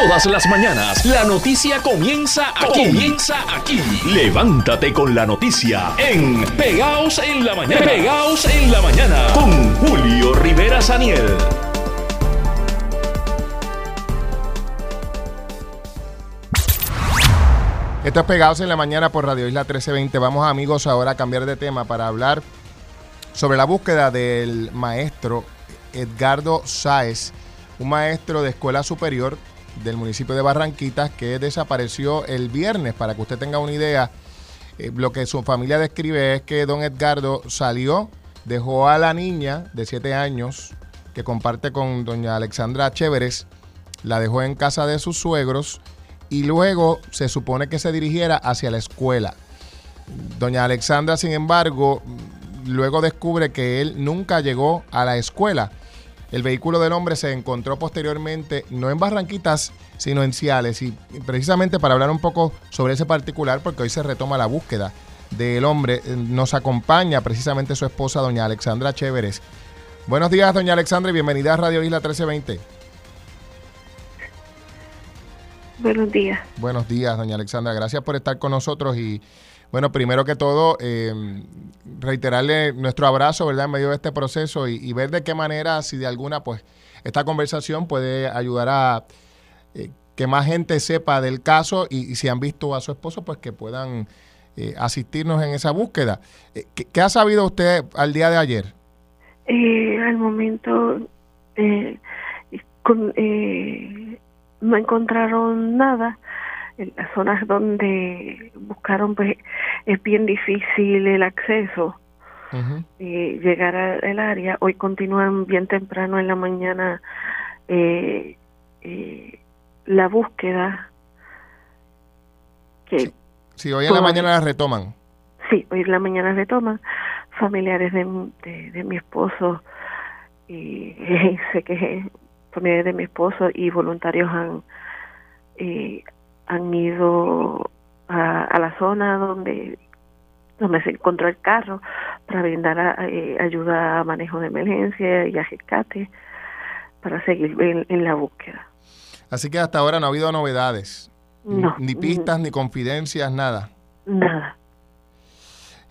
Todas las mañanas la noticia comienza aquí. Comienza aquí. Levántate con la noticia en Pegaos en la mañana. Pegaos en la mañana con Julio Rivera Saniel. Esto es Pegados en la mañana por Radio Isla 1320. Vamos amigos ahora a cambiar de tema para hablar sobre la búsqueda del maestro Edgardo Sáez, un maestro de escuela superior del municipio de Barranquitas que desapareció el viernes. Para que usted tenga una idea, eh, lo que su familia describe es que don Edgardo salió, dejó a la niña de 7 años que comparte con doña Alexandra Chéveres, la dejó en casa de sus suegros y luego se supone que se dirigiera hacia la escuela. Doña Alexandra, sin embargo, luego descubre que él nunca llegó a la escuela. El vehículo del hombre se encontró posteriormente no en Barranquitas, sino en Ciales. Y precisamente para hablar un poco sobre ese particular, porque hoy se retoma la búsqueda del hombre, eh, nos acompaña precisamente su esposa, doña Alexandra Chéveres. Buenos días, doña Alexandra, y bienvenida a Radio Isla 1320. Buenos días. Buenos días, doña Alexandra. Gracias por estar con nosotros y, bueno, primero que todo, eh, reiterarle nuestro abrazo, ¿verdad?, en medio de este proceso y, ver de qué manera, si de alguna, pues, esta conversación puede ayudar a eh, que más gente sepa del caso y, si han visto a su esposo, pues que puedan eh, asistirnos en esa búsqueda. ¿qué, ha sabido usted al día de ayer? al momento, con, no encontraron nada. En las zonas donde buscaron, pues es bien difícil el acceso y llegar al área. Hoy continúan bien temprano en la mañana eh, eh, la búsqueda. Que sí. hoy en la mañana la retoman. Sí, hoy en la mañana retoman. Familiares de, de, mi esposo y sé que familiares de mi esposo y voluntarios han eh, han ido a, la zona donde donde se encontró el carro para brindar eh, ayuda a manejo de emergencia y a rescate para seguir en, la búsqueda. Así que hasta ahora no ha habido novedades, ni pistas, ni confidencias, nada. Nada.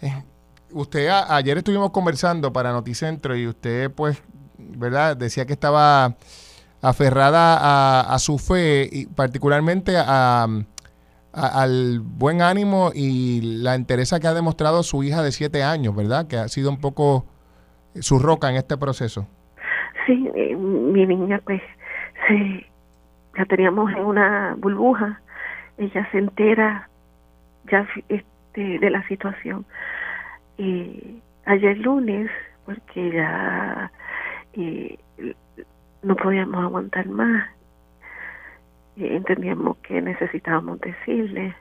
Eh, usted ayer estuvimos conversando para Noticentro y usted pues, ¿verdad? Decía que estaba aferrada a, su fe y particularmente a, al buen ánimo y la entereza que ha demostrado su hija de siete años, ¿verdad? Que ha sido un poco su roca en este proceso. Sí, eh, mi niña pues se, la teníamos en una burbuja, ella se entera ya este, de la situación. Y ayer lunes, porque ya eh, no podíamos aguantar más. Entendíamos que necesitábamos decirle.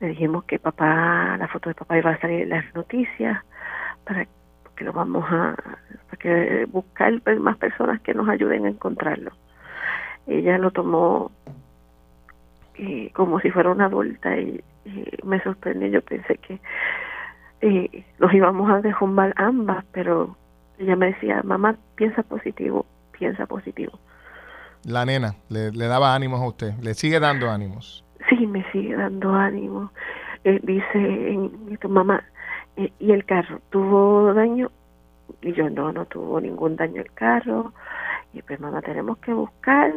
Le dijimos que papá, la foto de papá iba a salir en las noticias para que lo vamos a para que buscar más personas que nos ayuden a encontrarlo. Ella lo tomó eh, como si fuera una adulta y, me sorprendió. Yo pensé que eh, nos íbamos a derrumbar ambas, pero ella me decía, mamá, piensa positivo, piensa positivo. La nena le, daba ánimos a usted, le sigue dando ánimos. Sí, me sigue dando ánimos. Eh, dice tu mamá, eh, ¿y el carro tuvo daño? Y yo, no, no tuvo ningún daño el carro. Y pues mamá, tenemos que buscar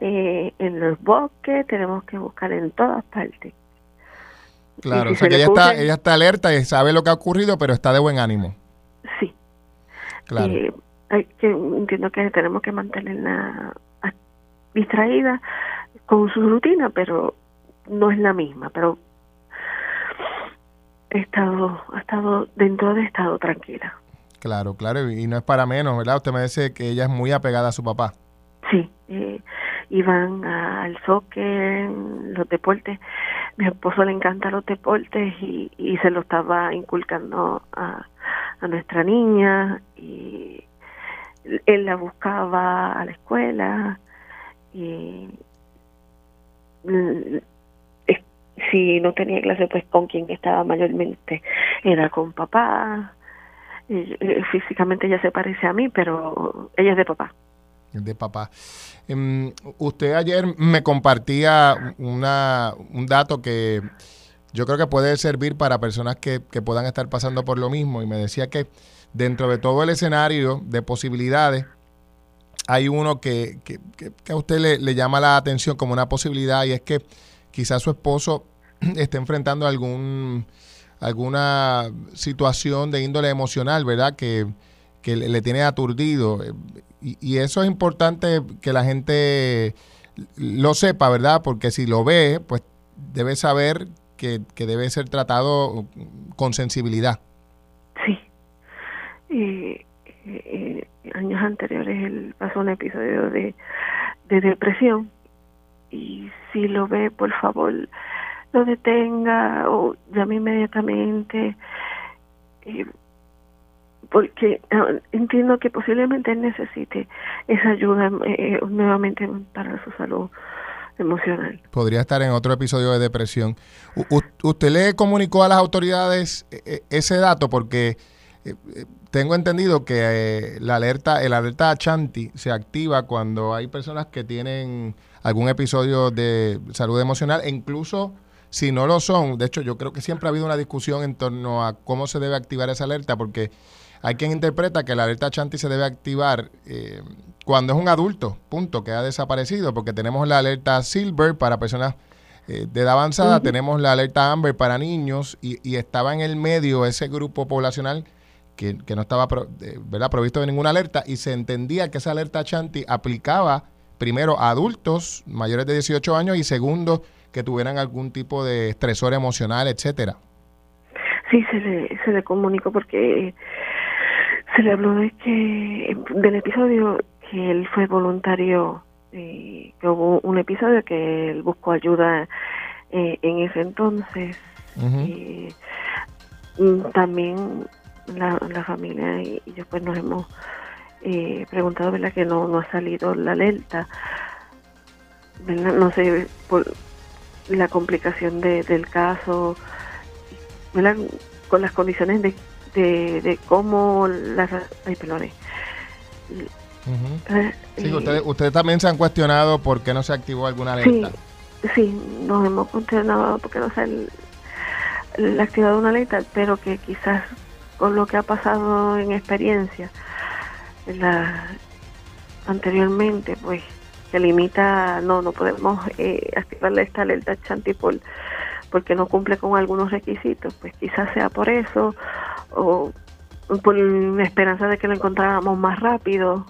eh, en los bosques, tenemos que buscar en todas partes. Claro, o sea que ella está, ella está alerta y sabe lo que ha ocurrido, pero está de buen ánimo. Sí. Claro hay que entiendo que tenemos que mantenerla distraída con su rutina, pero no es la misma, pero he estado, ha estado dentro de estado tranquila. Claro, claro, y no es para menos, ¿verdad? Usted me dice que ella es muy apegada a su papá. Sí, eh, iban al soccer, los deportes. Mi esposo le encanta los deportes y, y se lo estaba inculcando a, a nuestra niña y él la buscaba a la escuela y si no tenía clase pues con quien estaba mayormente era con papá físicamente ella se parece a mí pero ella es de papá de papá. Em, usted ayer me compartía una, un dato que yo creo que puede servir para personas que, que puedan estar pasando por lo mismo y me decía que dentro de todo el escenario de posibilidades, hay uno que, que, a usted le, llama la atención como una posibilidad y es que quizás su esposo esté enfrentando algún alguna situación de índole emocional, ¿verdad? Que, que le, tiene aturdido. Y, y, eso es importante que la gente lo sepa, ¿verdad? Porque si lo ve, pues debe saber que, que debe ser tratado con sensibilidad. Sí. Y, años anteriores él pasó un episodio de, de depresión y si lo ve, por favor, lo detenga o llame inmediatamente. Eh, porque ah, entiendo que posiblemente él necesite esa ayuda eh, nuevamente para su salud emocional. Podría estar en otro episodio de depresión. ¿Usted le comunicó a las autoridades eh, ese dato? Porque tengo entendido que la alerta, el alerta Chanti se activa cuando hay personas que tienen algún episodio de salud emocional e incluso si no lo son, de hecho yo creo que siempre ha habido una discusión en torno a cómo se debe activar esa alerta, porque hay quien interpreta que la alerta Chanti se debe activar eh, cuando es un adulto, punto, que ha desaparecido, porque tenemos la alerta Silver para personas eh, de edad avanzada, tenemos la alerta Amber para niños y, estaba en el medio ese grupo poblacional que, no estaba ¿verdad? provisto de ninguna alerta y se entendía que esa alerta Chanti aplicaba primero a adultos mayores de 18 años y segundo que tuvieran algún tipo de estresor emocional, etcétera. Sí, se le, se le comunicó porque se le habló de que del episodio que él fue voluntario, eh, que hubo un episodio que él buscó ayuda eh, en ese entonces. mm, también la, la familia y, yo pues nos hemos eh, preguntado, ¿verdad? Que no, no ha salido la alerta. No sé, por, la complicación de, del caso, con las condiciones de, de, cómo las... Ay, perdón. Eh, sí, ustedes, ustedes también se han cuestionado por qué no se activó alguna alerta. Sí, sí nos hemos cuestionado por qué no se ha activado una alerta, pero que quizás con lo que ha pasado en experiencia la, anteriormente, pues se limita, no, no podemos eh, activarle esta alerta Chantipol porque no cumple con algunos requisitos, pues quizás sea por eso o por la esperanza de que lo encontráramos más rápido,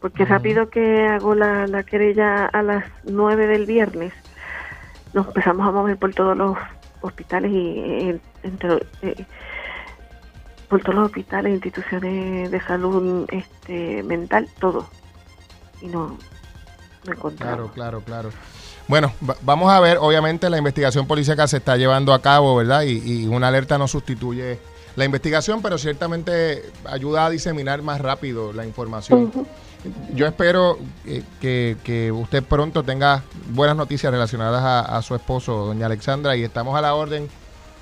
porque rápido que hago la, la querella a las 9 del viernes, nos empezamos a mover por todos los hospitales y eh, entre, eh, por todos los hospitales, instituciones de salud este, mental, todo. Y no, Claro, claro, claro. Bueno, vamos a ver, obviamente la investigación policíaca se está llevando a cabo, ¿verdad? Y, una alerta no sustituye la investigación, pero ciertamente ayuda a diseminar más rápido la información. Yo espero que, usted pronto tenga buenas noticias relacionadas a, su esposo, doña Alexandra, y estamos a la orden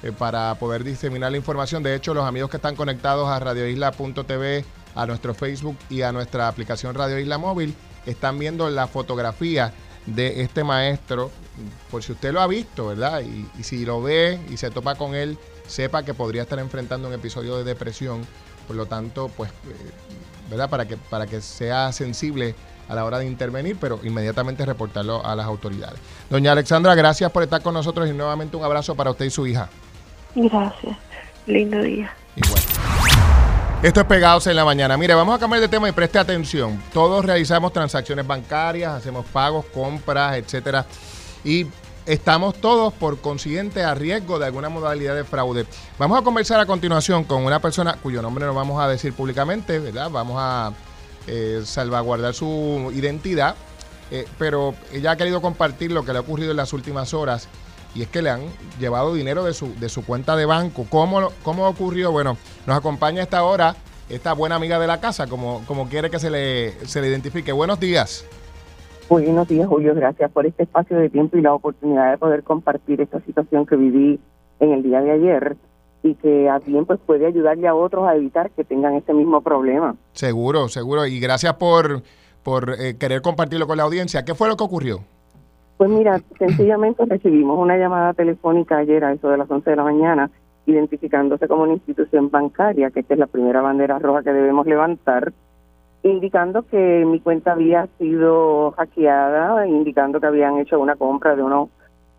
eh, para poder diseminar la información. De hecho, los amigos que están conectados a radioisla.tv, a nuestro Facebook y a nuestra aplicación Radio Isla Móvil, están viendo la fotografía de este maestro, por si usted lo ha visto, ¿verdad? Y, si lo ve y se topa con él, sepa que podría estar enfrentando un episodio de depresión, por lo tanto, pues, eh, ¿verdad? Para que, para que sea sensible a la hora de intervenir, pero inmediatamente reportarlo a las autoridades. Doña Alexandra, gracias por estar con nosotros y nuevamente un abrazo para usted y su hija. Gracias. Lindo día. Igual. Esto es Pegados en la Mañana. Mire, vamos a cambiar de tema y preste atención. Todos realizamos transacciones bancarias, hacemos pagos, compras, etcétera. Y estamos todos, por consiguiente, a riesgo de alguna modalidad de fraude. Vamos a conversar a continuación con una persona cuyo nombre no vamos a decir públicamente, ¿verdad? Vamos a eh, salvaguardar su identidad, eh, pero ella ha querido compartir lo que le ha ocurrido en las últimas horas y es que le han llevado dinero de su, de su cuenta de banco. ¿Cómo, ¿Cómo ocurrió? Bueno, nos acompaña esta hora esta buena amiga de la casa, como, como quiere que se le, se le identifique. Buenos días. Buenos días, Julio. Gracias por este espacio de tiempo y la oportunidad de poder compartir esta situación que viví en el día de ayer y que a bien pues puede ayudarle a otros a evitar que tengan este mismo problema. Seguro, seguro. Y gracias por por eh, querer compartirlo con la audiencia. ¿Qué fue lo que ocurrió? Pues mira, sencillamente recibimos una llamada telefónica ayer a eso de las 11 de la mañana, identificándose como una institución bancaria, que esta es la primera bandera roja que debemos levantar, indicando que mi cuenta había sido hackeada, indicando que habían hecho una compra de unos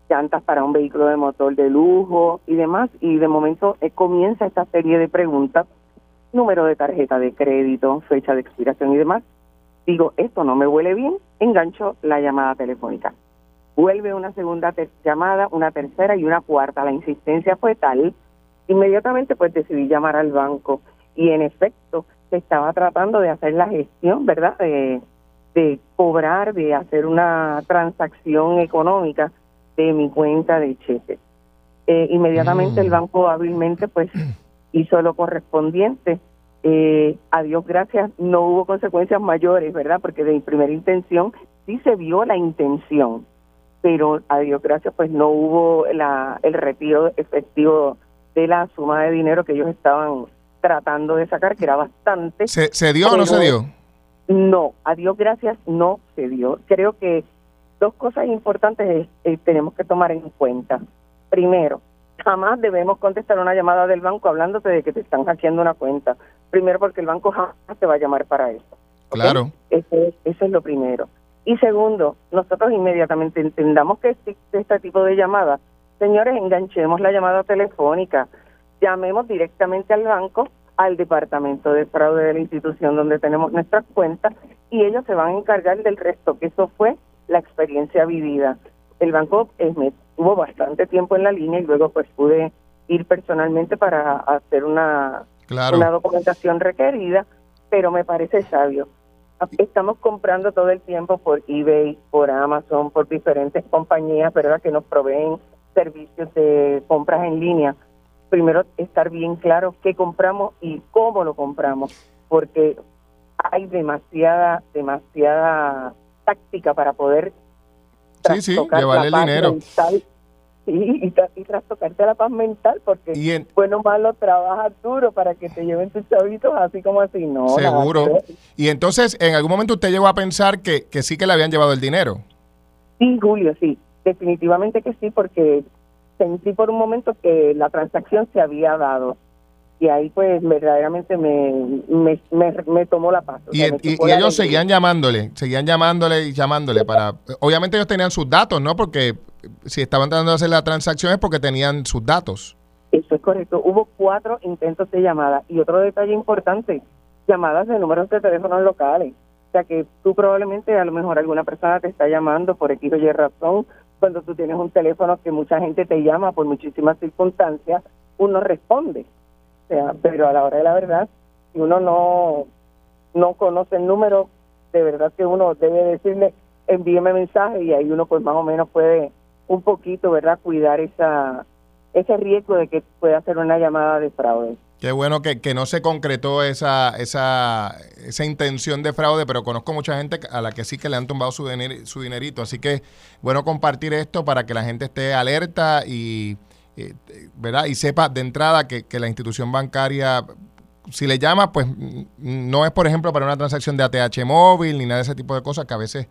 llantas para un vehículo de motor de lujo y demás. Y de momento eh, comienza esta serie de preguntas, número de tarjeta de crédito, fecha de expiración y demás. Digo, esto no me huele bien, engancho la llamada telefónica. Vuelve una segunda llamada, una tercera y una cuarta. La insistencia fue tal, inmediatamente pues decidí llamar al banco y en efecto se estaba tratando de hacer la gestión, ¿verdad? De, de cobrar, de hacer una transacción económica de mi cuenta de cheques. Eh, inmediatamente el mm. banco hábilmente pues hizo lo correspondiente. Eh, a Dios gracias no hubo consecuencias mayores, ¿verdad? Porque de mi primera intención sí se vio la intención, pero a Dios gracias pues no hubo la, el retiro efectivo de la suma de dinero que ellos estaban tratando de sacar, que era bastante. ¿Se, se dio o no se dio? No, a Dios gracias no se dio. Creo que dos cosas importantes eh, tenemos que tomar en cuenta. Primero, jamás debemos contestar una llamada del banco hablándote de que te están hackeando una cuenta. Primero, porque el banco jamás te va a llamar para eso. Claro. Eso es, eso es lo primero. Y segundo, nosotros inmediatamente entendamos que existe este tipo de llamadas. Señores, enganchemos la llamada telefónica. Llamemos directamente al banco, al departamento de fraude de la institución donde tenemos nuestras cuentas y ellos se van a encargar del resto, que eso fue la experiencia vivida. El banco eh, me tuvo bastante tiempo en la línea y luego pues pude ir personalmente para hacer una, una documentación requerida, pero me parece sabio. Estamos comprando todo el tiempo por eBay, por Amazon, por diferentes compañías, ¿verdad?, que nos proveen servicios de compras en línea. Primero, estar bien claro qué compramos y cómo lo compramos, porque hay demasiada, demasiada táctica para poder sí, sí, llevarle el dinero. Y, y, trastocarte la paz mental, porque bueno malo trabaja duro para que te lleven tus chavitos así como así, no. Seguro. Y entonces, ¿en algún momento usted llegó a pensar que, que sí que le habían llevado el dinero? Sí, Julio, sí, definitivamente que sí, porque sentí por un momento que la transacción se había dado y ahí pues verdaderamente me, me, me, tomó la paz. y, ellos seguían llamándole, seguían llamándole y llamándole para... Obviamente ellos tenían sus datos, ¿no? Porque si estaban tratando de hacer la transacción es porque tenían sus datos. Eso es correcto. Hubo cuatro intentos de llamada. Y otro detalle importante, llamadas de números de teléfonos locales. O sea que tú probablemente, a lo mejor alguna persona te está llamando por X o Y razón, cuando tú tienes un teléfono que mucha gente te llama por muchísimas circunstancias, uno responde sea, pero a la hora de la verdad, si uno no, no conoce el número, de verdad que uno debe decirle, envíeme mensaje y ahí uno pues más o menos puede un poquito, ¿verdad?, cuidar esa ese riesgo de que pueda hacer una llamada de fraude. Qué bueno que, que no se concretó esa, esa, esa intención de fraude, pero conozco mucha gente a la que sí que le han tumbado su, su dinerito. Así que bueno compartir esto para que la gente esté alerta y, eh, ¿verdad? Y sepa de entrada que, la institución bancaria, si le llama, pues no es, por ejemplo, para una transacción de ATH móvil ni nada de ese tipo de cosas que a veces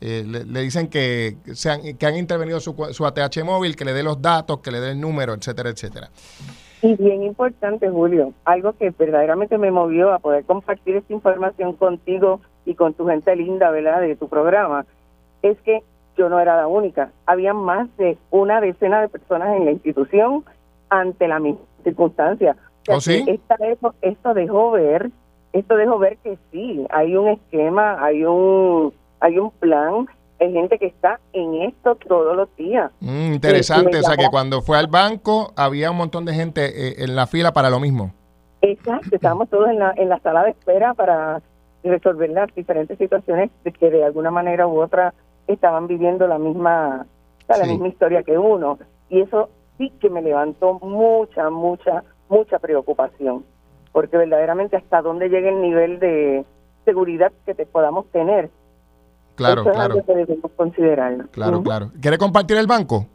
eh, le, dicen que, sean, que han intervenido su, su ATH móvil, que le dé los datos, que le dé el número, etcétera, etcétera. Y bien importante, Julio, algo que verdaderamente me movió a poder compartir esta información contigo y con tu gente linda, ¿verdad?, de tu programa, es que yo no era la única. Había más de una decena de personas en la institución ante la misma circunstancia. ¿Oh, esto dejó ver, esto dejó ver que sí, hay un esquema, hay un, hay un plan, hay gente que está en esto todos los días. Mm, interesante, o sea que cuando fue al banco había un montón de gente eh, en la fila para lo mismo. Exacto, estábamos todos en la, en la sala de espera para resolver las diferentes situaciones que de alguna manera u otra estaban viviendo la misma, la misma historia que uno. Y eso sí que me levantó mucha, mucha, mucha preocupación, porque verdaderamente hasta dónde llega el nivel de seguridad que te podamos tener. Claro, eso claro. Es algo que debemos considerar. Claro, claro. ¿Quiere compartir el banco?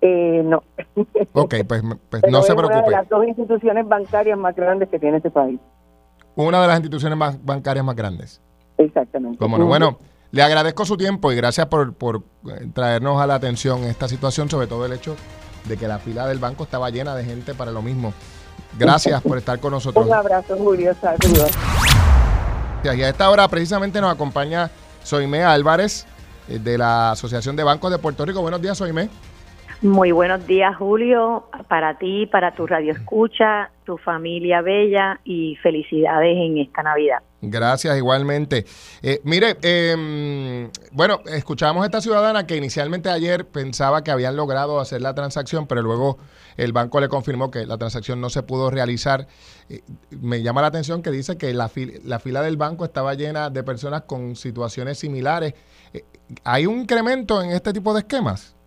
Eh, no. Ok, pues, pues no se preocupe. Una de las dos instituciones bancarias más grandes que tiene este país. Una de las instituciones más bancarias más grandes. Exactamente. Como no, bueno, le agradezco su tiempo y gracias por, por eh, traernos a la atención esta situación, sobre todo el hecho de que la fila del banco estaba llena de gente para lo mismo. Gracias por estar con nosotros. Un abrazo, Julio. Saludos. Y a esta hora precisamente nos acompaña Soime Álvarez eh, de la Asociación de Bancos de Puerto Rico. Buenos días, Soime. Muy buenos días, Julio, para ti, para tu radio escucha, tu familia bella y felicidades en esta Navidad. Gracias, igualmente. Eh, mire, eh, bueno, escuchamos a esta ciudadana que inicialmente ayer pensaba que habían logrado hacer la transacción, pero luego el banco le confirmó que la transacción no se pudo realizar. Eh, me llama la atención que dice que la, la fila del banco estaba llena de personas con situaciones similares. Eh, ¿Hay un incremento en este tipo de esquemas?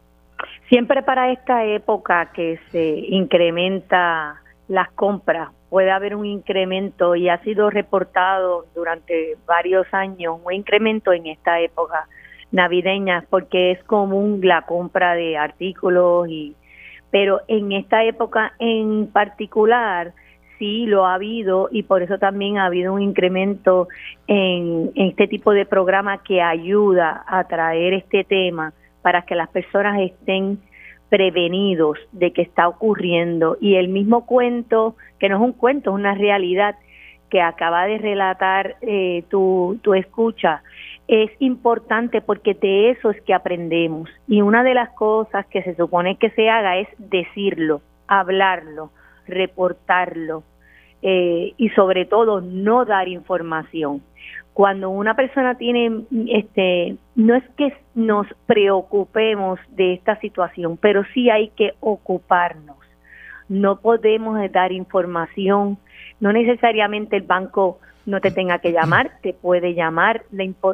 Siempre para esta época que se incrementa las compras, puede haber un incremento y ha sido reportado durante varios años un incremento en esta época navideña porque es común la compra de artículos y pero en esta época en particular sí lo ha habido y por eso también ha habido un incremento en, en este tipo de programa que ayuda a traer este tema para que las personas estén prevenidos de que está ocurriendo. Y el mismo cuento, que no es un cuento, es una realidad que acaba de relatar eh, tu, tu escucha, es importante porque de eso es que aprendemos. Y una de las cosas que se supone que se haga es decirlo, hablarlo, reportarlo eh, y sobre todo no dar información cuando una persona tiene, este, no es que nos preocupemos de esta situación, pero sí hay que ocuparnos. No podemos dar información, no necesariamente el banco no te tenga que llamar, te puede llamar.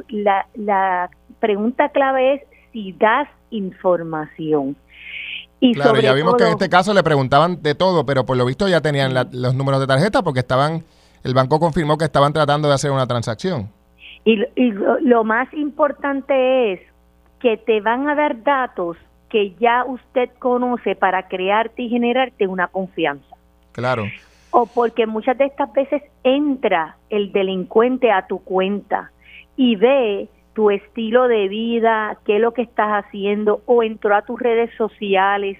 La, la, pregunta clave es si das información. Y claro, ya vimos que en este caso le preguntaban de todo, pero por lo visto ya tenían los números de tarjeta porque estaban el banco confirmó que estaban tratando de hacer una transacción. Y, lo, más importante es que te van a dar datos que ya usted conoce para crearte y generarte una confianza. Claro. O porque muchas de estas veces entra el delincuente a tu cuenta y ve tu estilo de vida, qué es lo que estás haciendo, o entró a tus redes sociales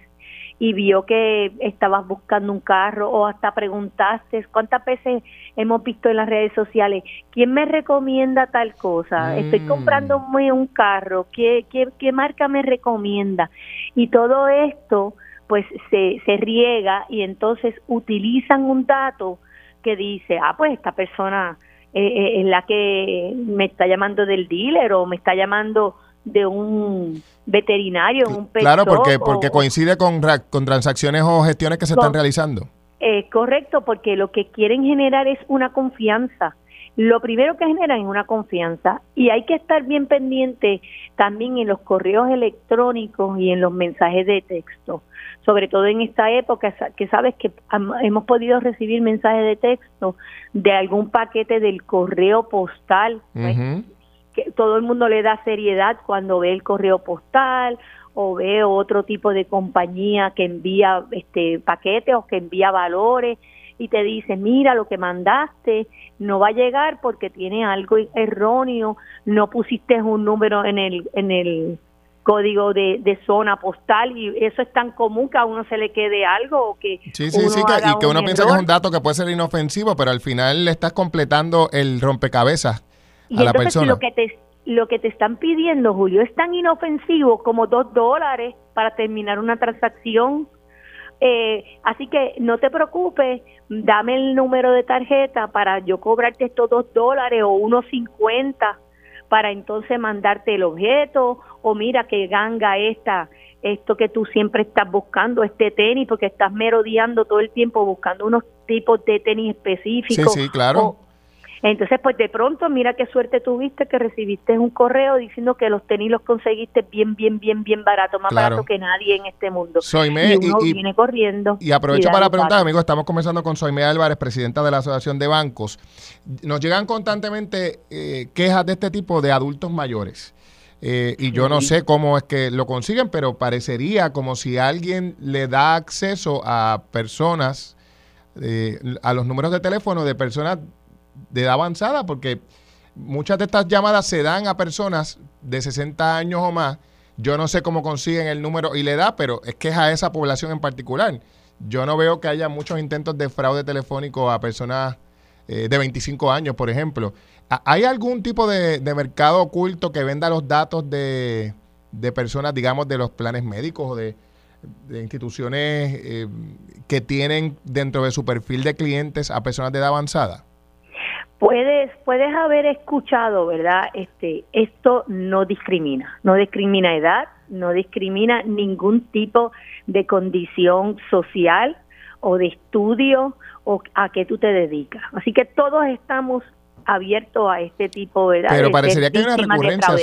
y vio que estabas buscando un carro o hasta preguntaste cuántas veces hemos visto en las redes sociales, ¿quién me recomienda tal cosa? Estoy mm. comprando un carro, ¿qué, qué, qué marca me recomienda? Y todo esto pues se, se riega y entonces utilizan un dato que dice, ah, pues esta persona eh, eh, es la que me está llamando del dealer o me está llamando de un veterinario, un Claro, porque, porque coincide con, con transacciones o gestiones que se están realizando. Eh, correcto, porque lo que quieren generar es una confianza. Lo primero que generan es una confianza y hay que estar bien pendiente también en los correos electrónicos y en los mensajes de texto, sobre todo en esta época que sabes que hemos podido recibir mensajes de texto de algún paquete del correo postal todo el mundo le da seriedad cuando ve el correo postal o ve otro tipo de compañía que envía este paquetes o que envía valores y te dice, mira, lo que mandaste no va a llegar porque tiene algo erróneo, no pusiste un número en el, en el código de, zona postal y eso es tan común que a uno se le quede algo o que sí, sí, sí, y que uno piensa que es un dato que puede ser inofensivo, pero al final le estás completando el rompecabezas y entonces lo que te lo que te están pidiendo, Julio, es tan inofensivo como dos dólares para terminar una transacción. Eh, así que no te preocupes, dame el número de tarjeta para yo cobrarte estos dos dólares o unos cincuenta para entonces mandarte el objeto o mira que ganga esta esto que tú siempre estás buscando este tenis porque estás merodeando todo el tiempo buscando unos tipos de tenis específicos sí sí claro entonces, pues de pronto, mira qué suerte tuviste que recibiste un correo diciendo que los tenis los conseguiste bien, bien, bien, bien barato, más barato que nadie en este mundo. Soyme, y uno viene corriendo. Y aprovecho para preguntar, amigos, estamos conversando con Soyme Álvarez, presidenta de la Asociación de Bancos. Nos llegan constantemente eh, quejas de este tipo de adultos mayores. Eh, y yo no sé cómo es que lo consiguen, pero parecería como si alguien le da acceso a personas, eh, a los números de teléfono de personas de edad avanzada, porque muchas de estas llamadas se dan a personas de 60 años o más. Yo no sé cómo consiguen el número y la edad, pero es que es a esa población en particular. Yo no veo que haya muchos intentos de fraude telefónico a personas eh, de 25 años, por ejemplo. ¿Hay algún tipo de, mercado oculto que venda los datos de, personas, digamos, de los planes médicos o de, instituciones eh, que tienen dentro de su perfil de clientes a personas de edad avanzada? Puedes, puedes haber escuchado, ¿verdad? Este, esto no discrimina, no discrimina edad, no discrimina ningún tipo de condición social o de estudio o a qué tú te dedicas. Así que todos estamos abiertos a este tipo de... Pero parecería que hay una recurrencia,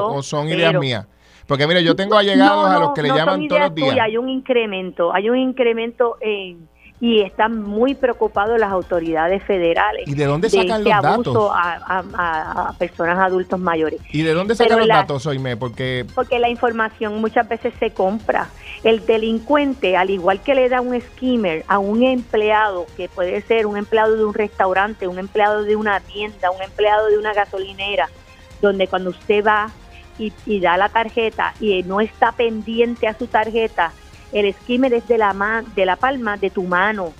o, son ideas mías. Porque mire, yo tengo allegados a los que le llaman todos los días. hay un incremento, hay un incremento en y están muy preocupados las autoridades federales. ¿Y de dónde sacan los datos? A, personas adultos mayores. ¿Y de dónde sacan los datos, Oime? Porque... Porque la información muchas veces se compra. El delincuente, al igual que le da un skimmer a un empleado, que puede ser un empleado de un restaurante, un empleado de una tienda, un empleado de una gasolinera, donde cuando usted va y, y da la tarjeta y no está pendiente a su tarjeta, el skimmer es de la, de la palma de tu mano,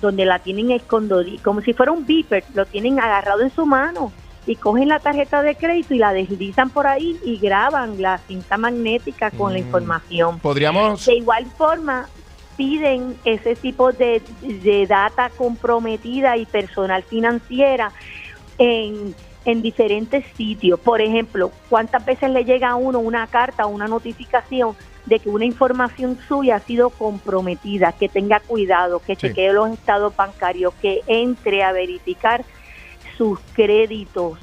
donde la tienen escondido, como si fuera un beeper, lo tienen agarrado en su mano y cogen la tarjeta de crédito y la deslizan por ahí y graban la cinta magnética con la mm. información. Podríamos. De igual forma, piden ese tipo de, de data comprometida y personal financiera en, en diferentes sitios. Por ejemplo, ¿cuántas veces le llega a uno una carta o una notificación de que una información suya ha sido comprometida, que tenga cuidado, que chequee los estados bancarios, que entre a verificar sus créditos.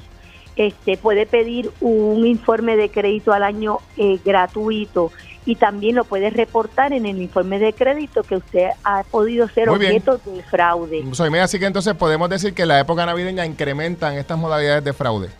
Este, puede pedir un informe de crédito al año eh, gratuito y también lo puede reportar en el informe de crédito que usted ha podido ser objeto de fraude. Soy así que entonces podemos decir que la época navideña incrementan estas modalidades de fraude.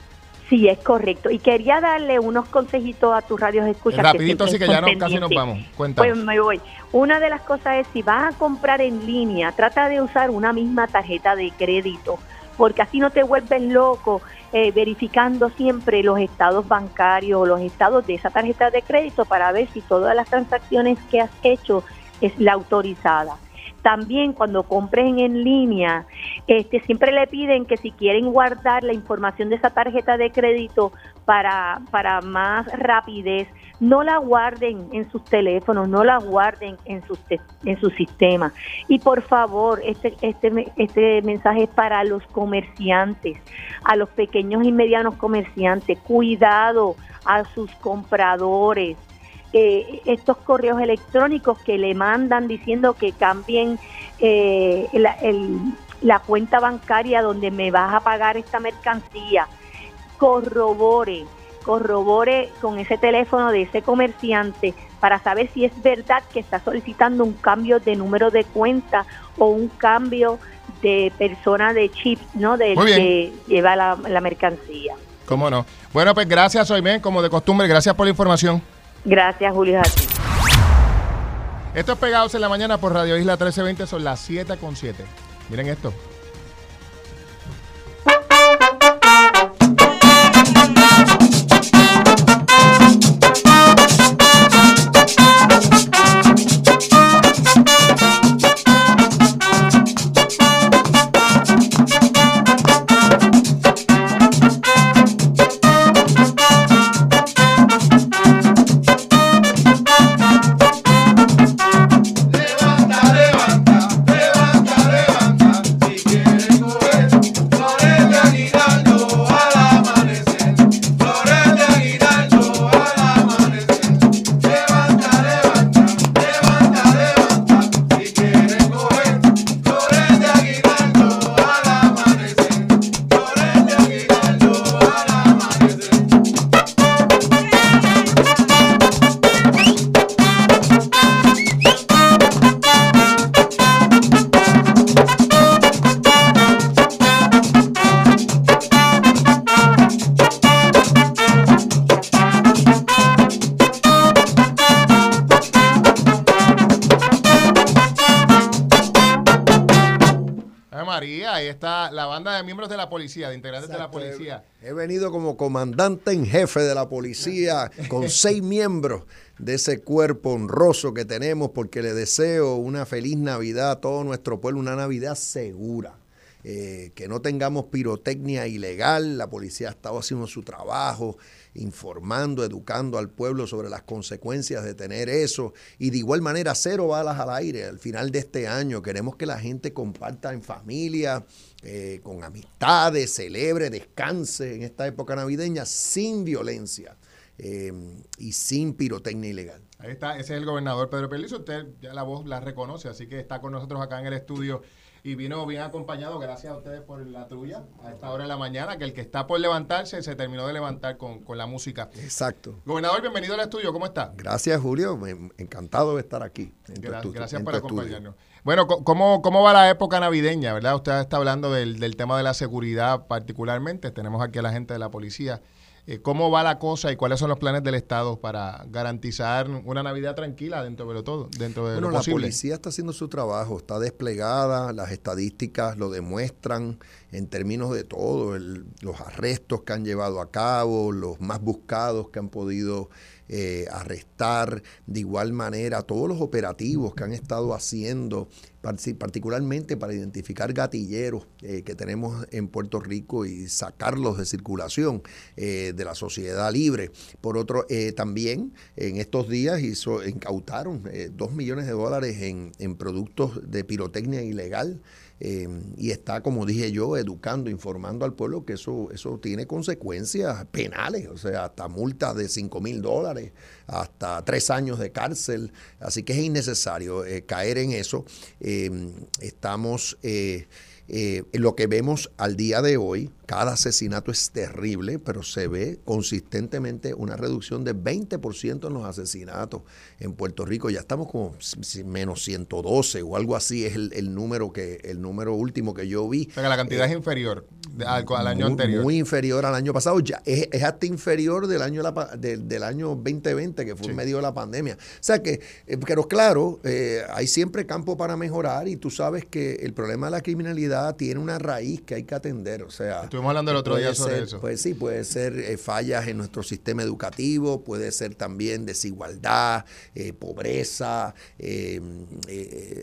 Sí, es correcto. Y quería darle unos consejitos a tus radios escuchas. Rapidito, sí que ya no, casi nos vamos. Cuéntame. Pues me voy. Una de las cosas es, si vas a comprar en línea, trata de usar una misma tarjeta de crédito, porque así no te vuelves loco eh, verificando siempre los estados bancarios o los estados de esa tarjeta de crédito para ver si todas las transacciones que has hecho es la autorizada. También cuando compren en línea, este, siempre le piden que si quieren guardar la información de esa tarjeta de crédito para, para más rapidez, no la guarden en sus teléfonos, no la guarden en sus en su sistema. Y por favor, este, este, este mensaje es para los comerciantes, a los pequeños y medianos comerciantes, cuidado a sus compradores, eh, estos correos electrónicos que le mandan diciendo que cambien eh, la, cuenta bancaria donde me vas a pagar esta mercancía, corrobore, corrobore con ese teléfono de ese comerciante para saber si es verdad que está solicitando un cambio de número de cuenta o un cambio de persona de chip, ¿no? De que lleva la, la mercancía. ¿Cómo no? Bueno, pues gracias, Soymen, como de costumbre, gracias por la información. Gracias, Julio. Esto es Pegados en la Mañana por Radio Isla 1320, son las 7 con 7. Miren esto. Comandante en jefe de la policía con seis miembros de ese cuerpo honroso que tenemos porque le deseo una feliz Navidad a todo nuestro pueblo, una Navidad segura. Eh, que no tengamos pirotecnia ilegal, la policía ha estado haciendo su trabajo, informando, educando al pueblo sobre las consecuencias de tener eso. Y de igual manera, cero balas al aire al final de este año. Queremos que la gente comparta en familia, eh, con amistades, celebre, descanse en esta época navideña sin violencia. Eh, y sin pirotecnia ilegal. Ahí está, ese es el gobernador Pedro Pelizo, usted ya la voz la reconoce, así que está con nosotros acá en el estudio y vino bien acompañado, gracias a ustedes por la tuya a esta hora de la mañana, que el que está por levantarse se terminó de levantar con, la música. Exacto. Gobernador, bienvenido al estudio, ¿cómo está? Gracias, Julio, encantado de estar aquí. gracias por acompañarnos. Bueno, ¿cómo, ¿cómo va la época navideña, verdad? Usted está hablando del, del tema de la seguridad particularmente, tenemos aquí a la gente de la policía. Eh, cómo va la cosa y cuáles son los planes del Estado para garantizar una Navidad tranquila dentro de todo, dentro de bueno, la policía está haciendo su trabajo, está desplegada, las estadísticas lo demuestran en términos de todo, los arrestos que han llevado a cabo, los más buscados que han podido eh, arrestar, de igual manera todos los operativos que han estado haciendo, particularmente para identificar gatilleros eh, que tenemos en Puerto Rico y sacarlos de circulación eh, de la sociedad libre. Por otro, también en estos días hizo, incautaron dos millones de dólares en, en productos de pirotecnia ilegal. Em, y está, como dije yo, educando, informando al pueblo que eso, eso tiene consecuencias penales, o sea, hasta multas de 5 mil dólares, hasta tres años de cárcel, así que es innecesario eh, caer en eso. Em, estamos... Eh, lo que vemos al día de hoy, cada asesinato es terrible, pero se ve consistentemente una reducción de 20% en los asesinatos en Puerto Rico. Ya estamos como menos 112 o algo así es el, número que el número último que yo vi. Pero la cantidad es eh, inferior al, año anterior. Muy inferior al año pasado. Ya es, hasta inferior del año del año 2020 que fue en medio de la pandemia. O sea que, eh, pero claro, hay siempre campo para mejorar y tú sabes que el problema de la criminalidad tiene una raíz que hay que atender. O sea, estuvimos hablando el otro día sobre eso. Pues sí, puede ser eh, fallas en nuestro sistema educativo, puede ser también desigualdad, eh, pobreza, eh,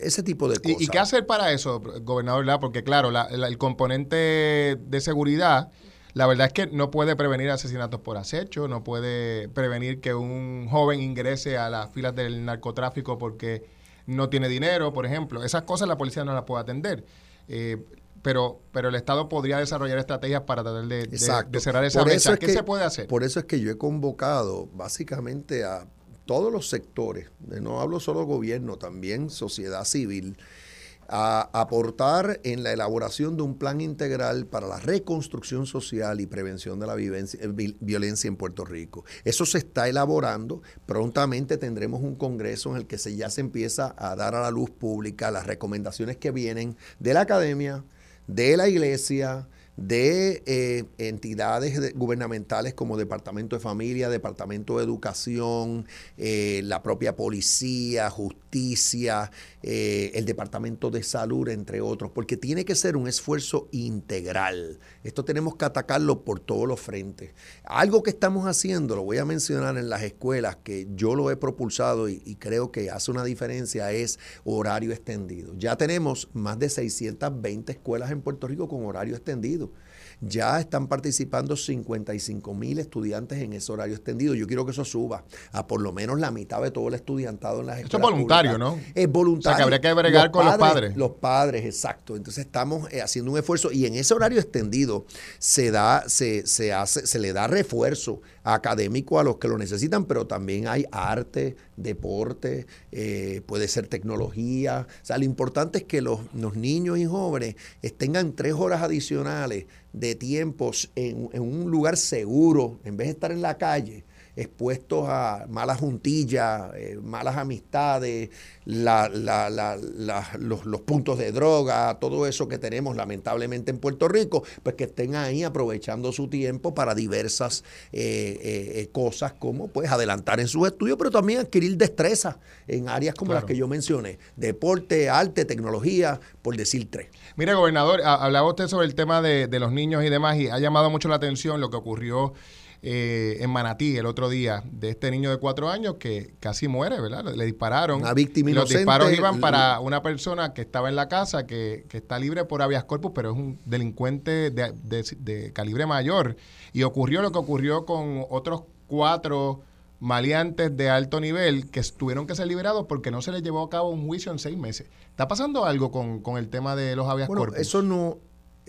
ese tipo de cosas. ¿Y, qué hacer para eso, gobernador? Porque claro, el componente de seguridad... La verdad es que no puede prevenir asesinatos por acecho, no puede prevenir que un joven ingrese a las filas del narcotráfico porque no tiene dinero, por ejemplo. Esas cosas la policía no las puede atender. Eh, pero, pero el Estado podría desarrollar estrategias para tratar de, cerrar esa brecha. ¿Qué se puede hacer? Por eso es que yo he convocado básicamente a todos los sectores, no hablo solo gobierno, también sociedad civil, a aportar en la elaboración de un plan integral para la reconstrucción social y prevención de la eh, violencia en Puerto Rico. Eso se está elaborando. Prontamente tendremos un congreso en el que se, ya se empieza a dar a la luz pública las recomendaciones que vienen de la academia, de la iglesia, de eh, entidades gubernamentales como Departamento de Familia, Departamento de Educación, eh, la propia policía, justicia, eh, el Departamento de Salud, entre otros, porque tiene que ser un esfuerzo integral. Esto tenemos que atacarlo por todos los frentes. Algo que estamos haciendo, lo voy a mencionar en las escuelas, que yo lo he propulsado y, creo que hace una diferencia, es horario extendido. Ya tenemos más de 620 escuelas en Puerto Rico con horario extendido. Ya están participando 55 mil estudiantes en ese horario extendido. Yo quiero que eso suba a por lo menos la mitad de todo el estudiantado en las escuelas. Esto es voluntario, ¿no? Es voluntario. O sea, que habría que bregar con los padres. Los padres, exacto. Entonces estamos eh, haciendo un esfuerzo y en ese horario extendido se da, se, se hace, se le da refuerzo académico a los que lo necesitan, pero también hay arte, deporte, eh, puede ser tecnología. O sea, lo importante es que los, los niños y jóvenes tengan tres horas adicionales de tiempos en, un lugar seguro, en vez de estar en la calle, expuestos a malas juntillas, eh, malas amistades, la, la, la, los, los, puntos de droga, todo eso que tenemos lamentablemente en Puerto Rico, pues que estén ahí aprovechando su tiempo para diversas eh, cosas como pues adelantar en sus estudios, pero también adquirir destreza en áreas como las que yo mencioné, deporte, arte, tecnología, por decir tres. Mire, gobernador, hablaba usted sobre el tema de, de los niños y demás y ha llamado mucho la atención lo que ocurrió eh, en Manatí el otro día de este niño de cuatro años que casi muere, ¿verdad? Le, dispararon. Una víctima y Los disparos iban para una persona que estaba en la casa, que, que está libre por habeas corpus, pero es un delincuente de, de, calibre mayor. Y ocurrió lo que ocurrió con otros cuatro maleantes de alto nivel que tuvieron que ser liberados porque no se les llevó a cabo un juicio en seis meses. ¿Está pasando algo con, con el tema de los habeas bueno, corpus? Eso no,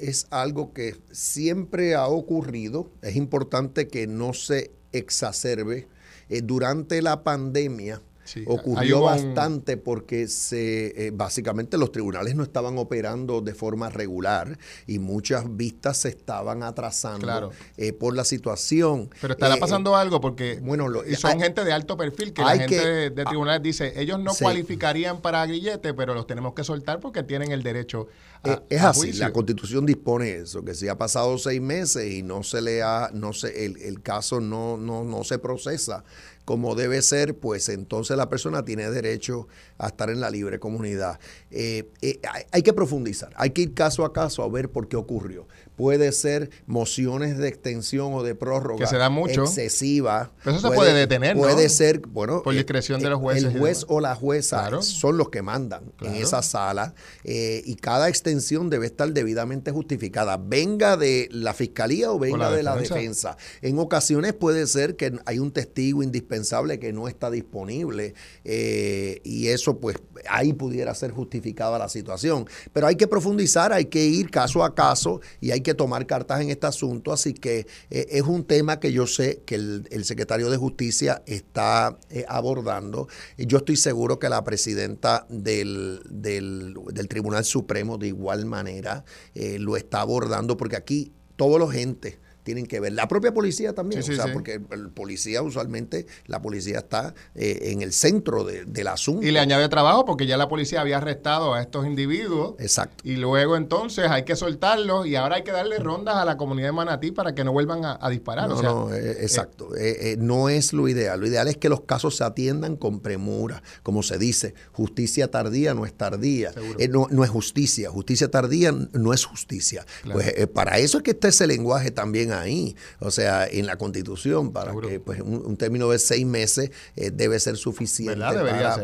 es algo que siempre ha ocurrido. Es importante que no se exacerbe. Eh, durante la pandemia, ocurrió bastante porque se eh, básicamente los tribunales no estaban operando de forma regular y muchas vistas se estaban atrasando eh, por la situación. Pero estará eh, pasando algo porque bueno, son gente de alto perfil que la gente de, tribunales dice, ellos no cualificarían para grillete, pero los tenemos que soltar porque tienen el derecho a, es así, la constitución dispone eso, que si ha pasado seis meses y no se le ha, no se, el, el caso no, no, no se procesa como debe ser, pues entonces la persona tiene derecho a estar en la libre comunidad. Eh, eh, hay, que profundizar, hay que ir caso a caso a ver por qué ocurrió puede ser mociones de extensión o de prórroga que se da mucho. excesiva. eso se puede detener, Puede ser, bueno, por discreción de los jueces. El juez o la jueza son los que mandan en esa sala eh, y cada extensión debe estar debidamente justificada, venga de la fiscalía o venga de la defensa. En ocasiones puede ser que hay un testigo indispensable que no está disponible eh, y eso pues ahí pudiera ser justificada la situación. Pero hay que profundizar, hay que ir caso a caso y hay que tomar cartas en este asunto, así que eh, es un tema que yo sé que el, secretario de Justicia está eh, abordando. Yo estoy seguro que la presidenta del, del, Tribunal Supremo de igual manera eh, lo está abordando, porque aquí todos los entes tienen que ver. La propia policía también, o sea, porque el policía usualmente, la policía está eh, en el centro del asunto. Y le añade trabajo porque ya la policía había arrestado a estos individuos. Exacto. Y luego entonces hay que soltarlos y ahora hay que darle rondas a la comunidad de Manatí para que no vuelvan a, disparar. No, no, eh, exacto. Eh, no es lo ideal. Lo ideal es que los casos se atiendan con premura. Como se dice, justicia tardía no es tardía. No, no, es justicia. Justicia tardía no es justicia. Pues para eso es que está ese lenguaje también ahí, o sea, en la constitución, para que pues, un, término de seis meses eh, debe ser suficiente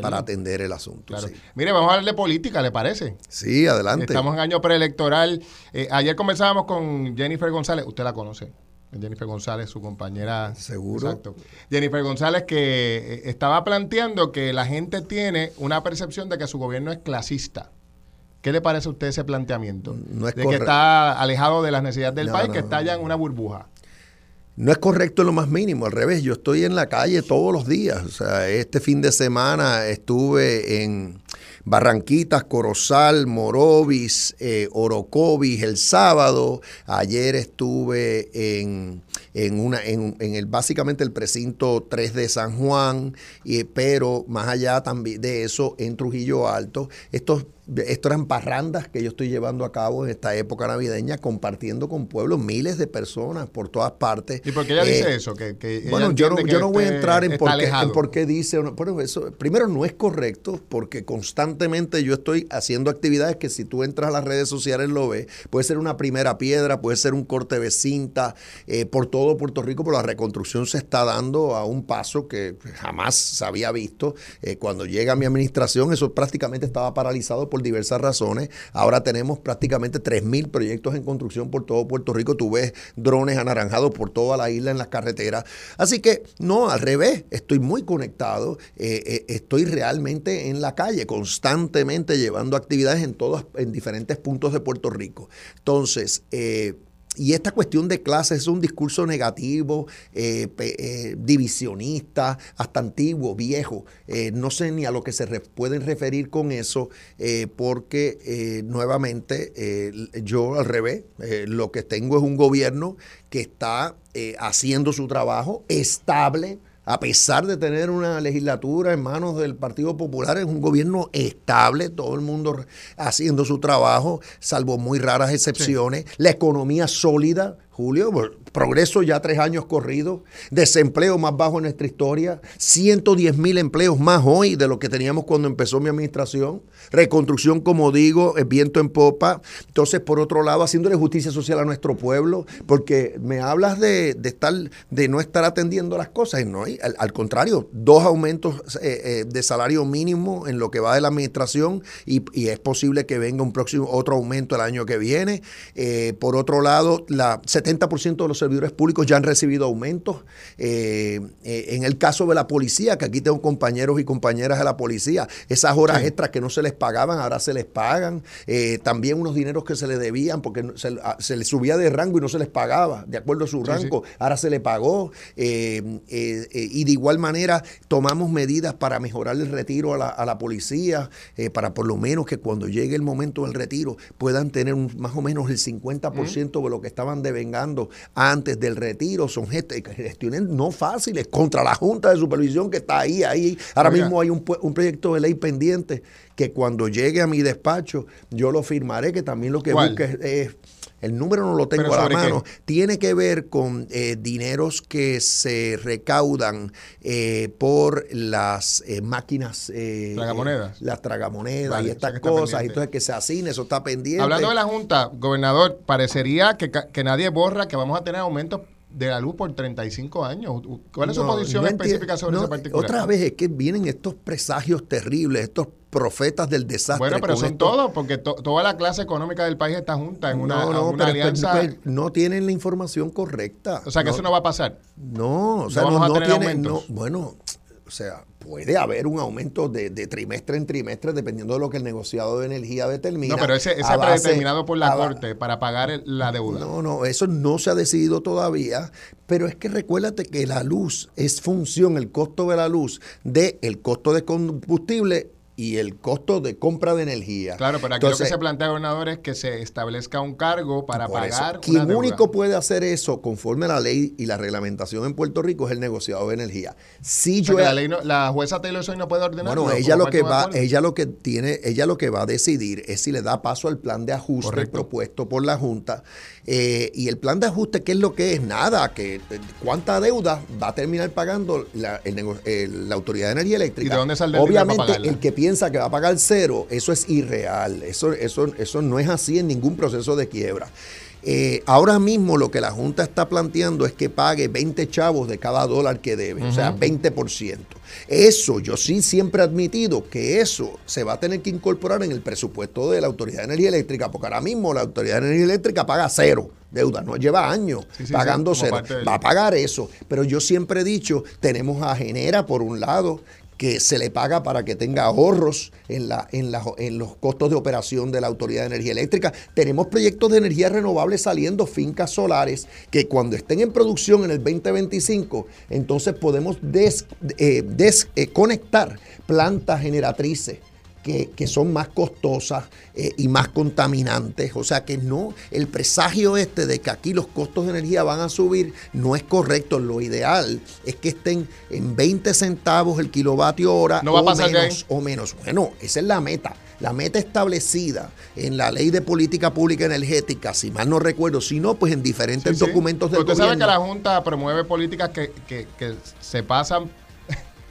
para, atender el asunto. Mire, vamos a hablar de política, ¿le parece? Sí, adelante. Estamos en año preelectoral. Eh, ayer conversábamos con Jennifer González, usted la conoce. Jennifer González, su compañera. Seguro. Exacto. Jennifer González que eh, estaba planteando que la gente tiene una percepción de que su gobierno es clasista. ¿Qué le parece a usted ese planteamiento? No es de que está alejado de las necesidades del país, que está ya en una burbuja. No es correcto en lo más mínimo, al revés, yo estoy en la calle todos los días. O sea, este fin de semana estuve en Barranquitas, Corozal, Morovis, eh, Orocovis el sábado. Ayer estuve en, en, una, en, en, el, básicamente el precinto 3 de San Juan, pero más allá también de eso, en Trujillo Alto. Estos esto eran parrandas que yo estoy llevando a cabo en esta época navideña, compartiendo con pueblos, miles de personas por todas partes. ¿Y por qué ella dice eh, eso? Que, bueno, yo no, yo no voy a entrar en por, qué, en por, qué, dice. Bueno, eso, primero, no es correcto porque constantemente yo estoy haciendo actividades que si tú entras a las redes sociales lo ves. Puede ser una primera piedra, puede ser un corte de cinta. Eh, por todo Puerto Rico, pero la reconstrucción se está dando a un paso que jamás se había visto. Eh, cuando llega mi administración, eso prácticamente estaba paralizado por diversas razones. Ahora tenemos prácticamente 3.000 proyectos en construcción por todo Puerto Rico. Tú ves drones anaranjados por toda la isla en las carreteras. Así que no, al revés, estoy muy conectado. Eh, eh, estoy realmente en la calle, constantemente llevando actividades en todos, en diferentes puntos de Puerto Rico. Entonces, eh, y esta cuestión de clases es un discurso negativo, eh, eh, divisionista, hasta antiguo, viejo. Eh, no sé ni a lo que se pueden referir con eso, porque nuevamente yo al revés, lo que tengo es un gobierno que está haciendo su trabajo estable a pesar de tener una legislatura en manos del Partido Popular, es un gobierno estable, todo el mundo haciendo su trabajo, salvo muy raras excepciones, la economía sólida, Julio, progreso ya tres años corridos, desempleo más bajo en nuestra historia, 110 mil empleos más hoy de lo que teníamos cuando empezó mi administración, reconstrucción, como digo, viento en popa. Entonces, por otro lado, haciéndole justicia social a nuestro pueblo, porque me hablas de, estar, de no estar atendiendo las cosas, no, al, al contrario, dos aumentos eh, eh, de salario mínimo en lo que va de la administración y, es posible que venga un próximo otro aumento el año que viene. Eh, por otro lado, la 70% de los servidores públicos ya han recibido aumentos. Eh, eh, en el caso de la policía, que aquí tengo compañeros y compañeras de la policía, esas horas extras que no se les pagaban, ahora se les pagan. Eh, también unos dineros que se les debían porque se, ah, les subía de rango y no se les pagaba, de acuerdo a su rango, ahora se le pagó. y de igual manera tomamos medidas para mejorar el retiro a la, a la policía, para por lo menos que cuando llegue el momento del retiro puedan tener más o menos el 50% de lo que estaban devengando antes del retiro. Son gestiones no fáciles contra la Junta de Supervisión que está ahí, ahí. Ahora mismo hay un, proyecto de ley pendiente que cuando llegue a mi despacho yo lo firmaré, que también lo que busque es el número no lo tengo a la mano, tiene que ver con eh, dineros que se recaudan eh, por las eh, máquinas, tragamonedas. las tragamonedas y estas cosas, y entonces que se asigne, eso está pendiente. Hablando de la Junta, gobernador, parecería que, que nadie borra que vamos a tener aumentos de la luz por 35 años. ¿Cuál es su posición específica sobre ese particular? Otra vez es que vienen estos presagios terribles, estos profetas del desastre. Bueno, pero son todos, porque toda la clase económica del país está junta en una, no, no, alianza. Pues, no tienen la información correcta. O sea, que eso no va a pasar. No, o sea, no, no, tienen, bueno, o sea, puede haber un aumento de, trimestre en trimestre dependiendo de lo que el negociado de energía determina. No, pero ese, ese predeterminado por la Corte para pagar la deuda. No, no, eso no se ha decidido todavía, pero es que recuérdate que la luz es función, el costo de la luz, del el costo de combustible y el costo de compra de energía. Claro, pero aquí lo que se plantea, gobernador, es que se establezca un cargo para pagar. Quien único puede hacer eso conforme a la ley y la reglamentación en Puerto Rico es el negociado de energía. Si yo la, ley la jueza Taylor Soy no puede ordenar. Bueno, ella lo que va, ella lo que tiene, ella lo que va a decidir es si le da paso al plan de ajuste propuesto por la Junta eh, y el plan de ajuste, ¿qué es lo que es? Nada, que eh, cuánta deuda va a terminar pagando la, la Autoridad de Energía Eléctrica. ¿Y de dónde sale Obviamente, el que piensa que va a pagar cero, eso es irreal. Eso, eso, eso no es así en ningún proceso de quiebra. Eh, ahora mismo lo que la Junta está planteando es que pague 20 chavos de cada dólar que debe, o sea, 20%. Eso, yo sí siempre he admitido que eso se va a tener que incorporar en el presupuesto de la Autoridad de Energía Eléctrica, porque ahora mismo la Autoridad de Energía Eléctrica paga cero deuda, no lleva años pagando cero, va a pagar eso. Pero yo siempre he dicho, tenemos a Genera por un lado, que se le paga para que tenga ahorros en, la, en, los costos de operación de la Autoridad de Energía Eléctrica. Tenemos proyectos de energía renovable saliendo, fincas solares, que cuando estén en producción en el 2025, entonces podemos desconectar eh, eh, plantas generatrices que, son más costosas eh, y más contaminantes. O sea que no, el presagio este de que aquí los costos de energía van a subir no es correcto. Lo ideal es que estén en 20 centavos el kilovatio hora no va o, a pasar menos, o menos. Bueno, esa es la meta. La meta establecida en la ley de política pública energética, si mal no recuerdo, si no, pues en diferentes documentos del Usted sabe que la Junta promueve políticas que, que, que se pasan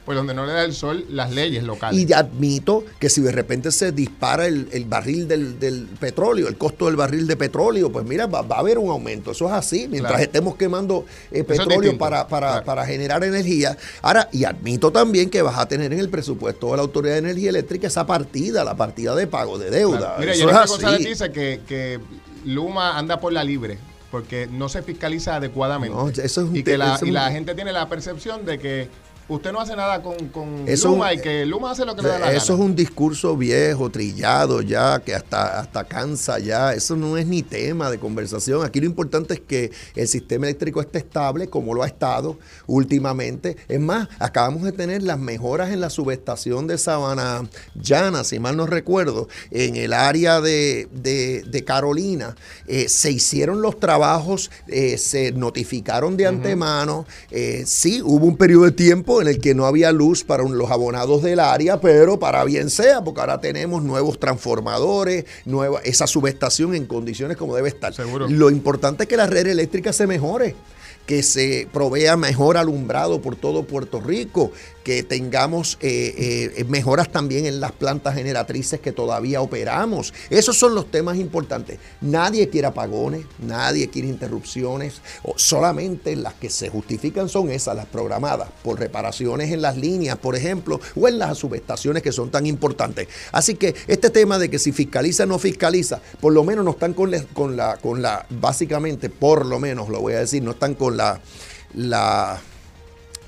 pues donde no le da el sol las leyes locales. Y admito que si de repente se dispara el, barril del, petróleo, el costo del barril de petróleo, pues mira, va, a haber un aumento. Eso es así, mientras estemos quemando eh, petróleo para, para, generar energía. Ahora, y admito también que vas a tener en el presupuesto de la Autoridad de Energía Eléctrica esa partida, la partida de pago de deuda. Mira, Eso y dice que, que Luma anda por la libre porque no se fiscaliza adecuadamente. eso es y que la, y la gente tiene la percepción de que usted no hace nada con, con Eso- Luma y que Luma hace lo que le da la Eso es un discurso viejo, trillado ya, que hasta, hasta cansa ya. Eso no es ni tema de conversación. Aquí lo importante es que el sistema eléctrico esté estable, como lo ha estado últimamente. Es más, acabamos de tener las mejoras en la subestación de Sabana Llana, si mal no recuerdo, en el área de, de- de Carolina. Eh, se hicieron los trabajos, eh, se notificaron de antemano. Eh, sí, hubo un periodo de tiempo en el que no había luz para los abonados del área, pero para bien sea, porque ahora tenemos nuevos transformadores, nueva, esa subestación en condiciones como debe estar. Seguro. Lo importante es que la red eléctrica se mejore que se provea mejor alumbrado por todo Puerto Rico, que tengamos eh, eh, mejoras también en las plantas generatrices que todavía operamos. Esos son los temas importantes. Nadie quiere apagones, nadie quiere interrupciones, solamente las que se justifican son esas, las programadas, por reparaciones en las líneas, por ejemplo, o en las subestaciones que son tan importantes. Así que este tema de que si fiscaliza o no fiscaliza, por lo menos no están con la, con la, básicamente, por lo menos lo voy a decir, no están con la, la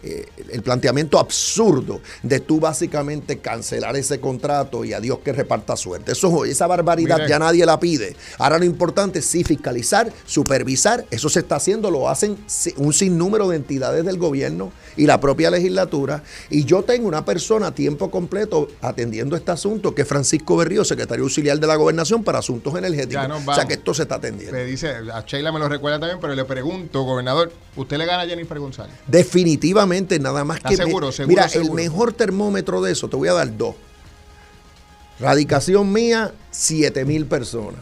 eh, el planteamiento absurdo de tú básicamente cancelar ese contrato y a Dios que reparta suerte. Eso, esa barbaridad ya nadie la pide. Ahora lo importante es sí fiscalizar, supervisar. Eso se está haciendo, lo hacen un sinnúmero de entidades del gobierno y la propia legislatura. Y yo tengo una persona a tiempo completo atendiendo este asunto, que es Francisco Berrío, secretario auxiliar de la gobernación para asuntos energéticos. O sea que esto se está atendiendo. Me dice, a Sheila me lo recuerda también, pero le pregunto, gobernador, ¿usted le gana a Jennifer González? Definitivamente, nada más ¿Está que. seguro, seguro, mira, seguro? el mejor termómetro de eso, te voy a dar dos. Radicación mía, 7 mil personas.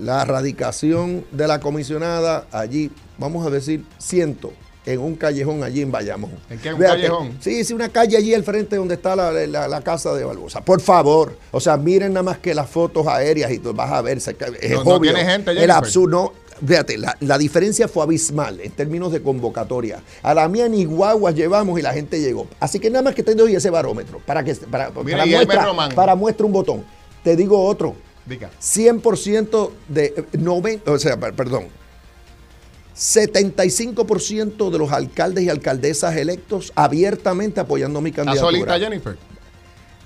La radicación de la comisionada, allí, vamos a decir, ciento, en un callejón allí en Bayamón. ¿En qué? ¿Un callejón? Sí, sí, una calle allí al frente donde está la, la- la casa de Barbosa. Por favor, o sea, miren nada más que las fotos aéreas y tú vas a ver. se- Es No- tiene gente, el Jennifer. absurdo. No, fíjate, la, la diferencia fue abismal en términos de convocatoria. A la mía ni guaguas llevamos y la gente llegó. Así que nada más que te doy ese barómetro para que para, Mira, para muestra, Román. para muestra un botón. Te digo otro. Diga. 100% de eh, 90, o sea, per- perdón. 75% de los alcaldes y alcaldesas electos abiertamente apoyando mi ¿Está candidatura. solita Jennifer?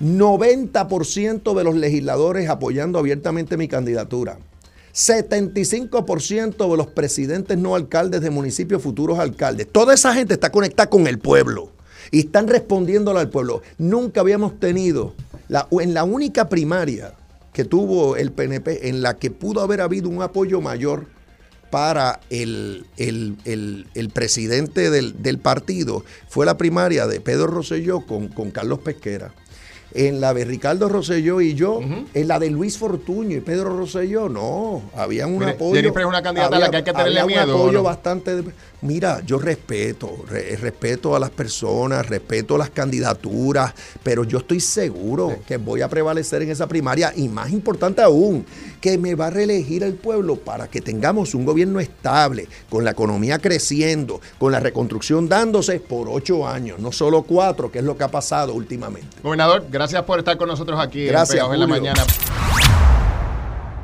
90% de los legisladores apoyando abiertamente mi candidatura. 75% de los presidentes no alcaldes de municipios futuros alcaldes. Toda esa gente está conectada con el pueblo y están respondiéndole al pueblo. Nunca habíamos tenido, la, en la única primaria que tuvo el PNP, en la que pudo haber habido un apoyo mayor para el, el- el- presidente del, del partido, fue la primaria de Pedro Rosselló con, con Carlos Pesquera. En la de Ricardo Rosselló y yo, en la de Luis Fortuño y Pedro Rosselló, no, había un Mire, apoyo. Jennifer es una candidata a la que hay que tenerle había miedo, Un ¿o apoyo no? bastante. de- mira, yo respeto, re- respeto a las personas, respeto las candidaturas, pero yo estoy seguro que voy a prevalecer en esa primaria y más importante aún, que me va a reelegir el pueblo para que tengamos un gobierno estable, con la economía creciendo, con la reconstrucción dándose por ocho años, no solo cuatro, que es lo que ha pasado últimamente. Gobernador, gracias por estar con nosotros aquí Gracias, en en la Julio.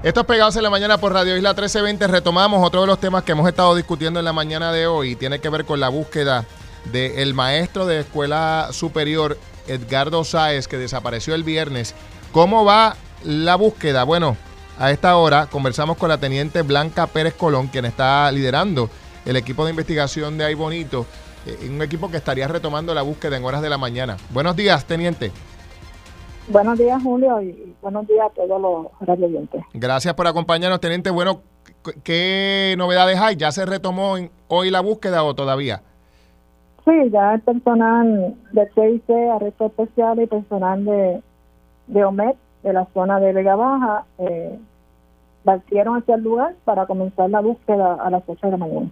Estos Pegados en la Mañana por Radio Isla 1320 retomamos otro de los temas que hemos estado discutiendo en la mañana de hoy tiene que ver con la búsqueda del maestro de escuela superior Edgardo Sáez que desapareció el viernes. ¿Cómo va la búsqueda? Bueno, a esta hora conversamos con la teniente Blanca Pérez Colón, quien está liderando el equipo de investigación de Ay Bonito, eh, un equipo que estaría retomando la búsqueda en horas de la mañana. Buenos días, teniente. Buenos días, Julio, y buenos días a todos los radioyentes. Gracias por acompañarnos, teniente. Bueno, ¿qué- ¿qué novedades hay? ¿Ya se retomó en- hoy la búsqueda o todavía? Sí, ya el personal de CIC, arresto especial y personal de, de OMED, de la zona de Vega Baja, eh, partieron hacia el lugar para comenzar la búsqueda a las 8 de la mañana.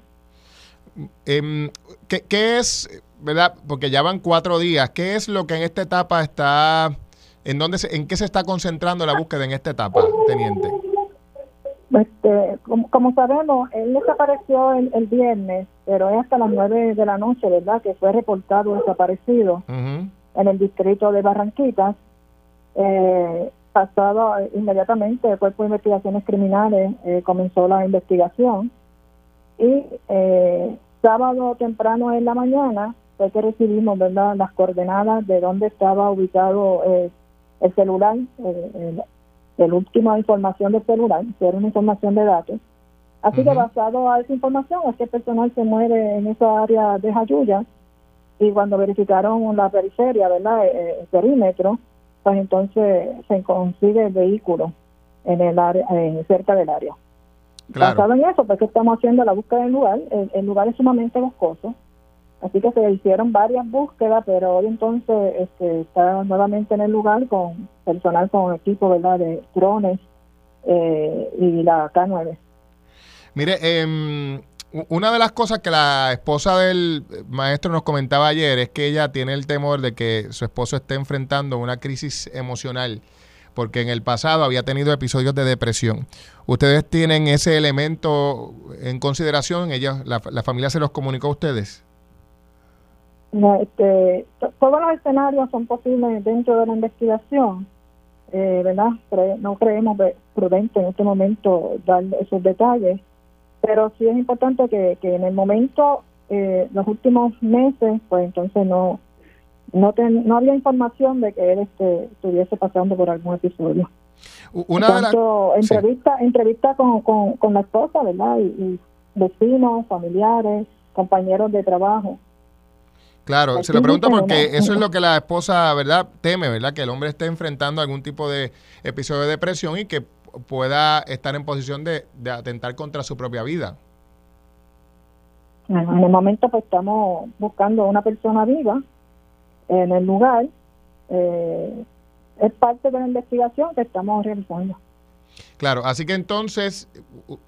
Em, ¿qué, qué es, verdad? Porque ya van cuatro días. ¿Qué es lo que en esta etapa está, en dónde, se- en qué se está concentrando la búsqueda en esta etapa, teniente? Este, como, como sabemos, él desapareció el, el viernes, pero es hasta las 9 de la noche, ¿verdad?, que fue reportado desaparecido. En el distrito de Barranquitas. Eh, pasado eh, inmediatamente, el Cuerpo de Investigaciones Criminales eh, comenzó la investigación y eh, sábado temprano en la mañana fue que recibimos ¿verdad? las coordenadas de dónde estaba ubicado eh, el celular, eh, el, última información del celular, que era una información de datos. Así que basado a esa información es que el personal se mueve en esa área de Jayuya y cuando verificaron la periferia, ¿verdad? Eh, el perímetro, pues entonces se consigue el vehículo en el área, cerca del área. Basado en eso, pues estamos haciendo la búsqueda del lugar. El, lugar es sumamente boscoso, así que se hicieron varias búsquedas, pero hoy entonces este, está nuevamente en el lugar con personal con equipo, ¿verdad? De drones eh, y la K9. Mire, eh, una de las cosas que la esposa del maestro nos comentaba ayer es que ella tiene el temor de que su esposo esté enfrentando una crisis emocional porque en el pasado había tenido episodios de depresión. ¿Ustedes tienen ese elemento en consideración? Ella, la, familia se los comunicó a ustedes? Este, todos los escenarios son posibles dentro de la investigación, eh, ¿verdad? no creemos prudente en este momento dar esos detalles pero sí es importante que, que en el momento, eh, los últimos meses, pues entonces no no, no había información de que él este, estuviese pasando por algún episodio. Una Tanto, de entrevista, entrevista con, con, la esposa, ¿verdad? Y, vecinos, familiares, compañeros de trabajo. Claro, se lo pregunto porque eso es lo que la esposa, ¿verdad? Teme, ¿verdad? Que el hombre esté enfrentando algún tipo de episodio de depresión y que pueda estar en posición de, atentar contra su propia vida. En el momento pues estamos buscando a una persona viva en el lugar. Eh, es parte de la investigación que estamos realizando. Claro, así que entonces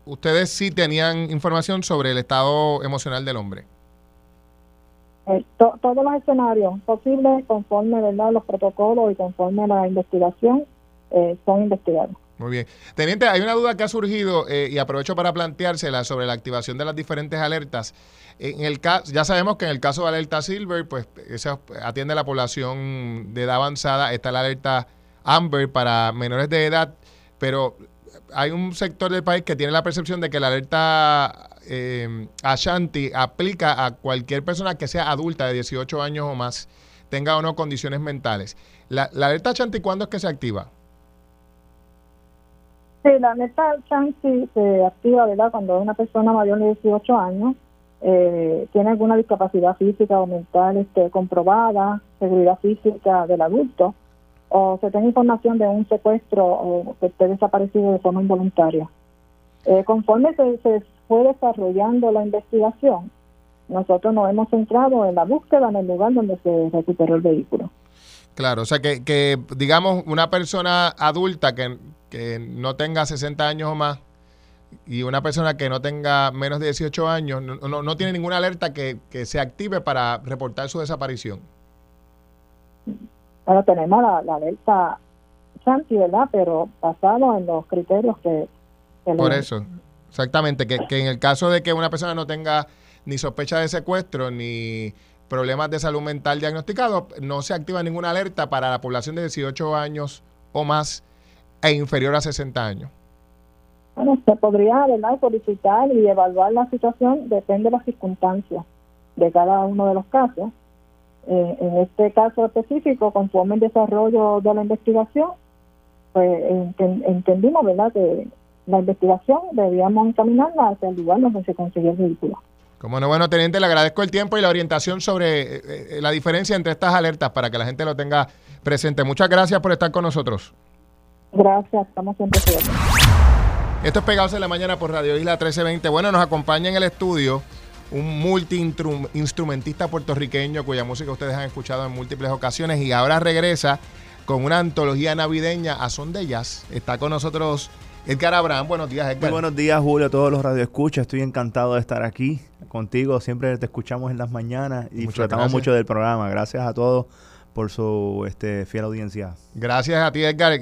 ustedes sí tenían información sobre el estado emocional del hombre. Eh, todos los escenarios posibles conforme ¿verdad? los protocolos y conforme la investigación eh, son investigados. Muy bien. Teniente, hay una duda que ha surgido eh, y aprovecho para planteársela sobre la activación de las diferentes alertas. En el caso, ya sabemos que en el caso de alerta Silver, pues eso atiende a la población de edad avanzada. Está la alerta Amber para menores de edad, pero hay un sector del país que tiene la percepción de que la alerta eh, Ashanti aplica a cualquier persona que sea adulta de 18 años o más, tenga o no condiciones mentales. La, la alerta Ashanti, ¿cuándo es que se activa? Sí, la neta chance se activa, ¿verdad? Cuando una persona mayor de 18 años eh, tiene alguna discapacidad física o mental este, comprobada, seguridad física del adulto, o se tiene información de un secuestro o que esté desaparecido de forma involuntaria. Eh, conforme se, se fue desarrollando la investigación, nosotros nos hemos centrado en la búsqueda en el lugar donde se recuperó el vehículo. Claro, o sea que, que digamos, una persona adulta que, que no tenga 60 años o más y una persona que no tenga menos de 18 años no, no, tiene ninguna alerta que, se active para reportar su desaparición. Bueno, tenemos la, alerta Santi, ¿verdad? Pero basado en los criterios que... Por eso, exactamente, que, en el caso de que una persona no tenga ni sospecha de secuestro ni problemas de salud mental diagnosticados, no se activa ninguna alerta para la población de 18 años o más e inferior a 60 años? Bueno, se podría ¿verdad? solicitar y evaluar la situación, depende de las circunstancias de cada uno de los casos. Eh, en este caso específico, conforme el desarrollo de la investigación, pues entendimos ¿verdad? que la investigación debíamos encaminarla hacia el lugar donde se consiguió el vehículo. Como no, bueno, teniente, le agradezco el tiempo y la orientación sobre eh, eh, la diferencia entre estas alertas para que la gente lo tenga presente. Muchas gracias por estar con nosotros. Gracias, estamos siempre Esto es Pegados en la Mañana por Radio Isla 1320. Bueno, nos acompaña en el estudio un multi-instrumentista puertorriqueño cuya música ustedes han escuchado en múltiples ocasiones y ahora regresa con una antología navideña a son de jazz. Está con nosotros Edgar Abraham. Buenos días, Edgar. Muy buenos días, Julio, a todos los radioescuchas. Estoy encantado de estar aquí contigo. Siempre te escuchamos en las mañanas y disfrutamos mucho del programa. Gracias a todos por su este, fiel audiencia. Gracias a ti, Edgar,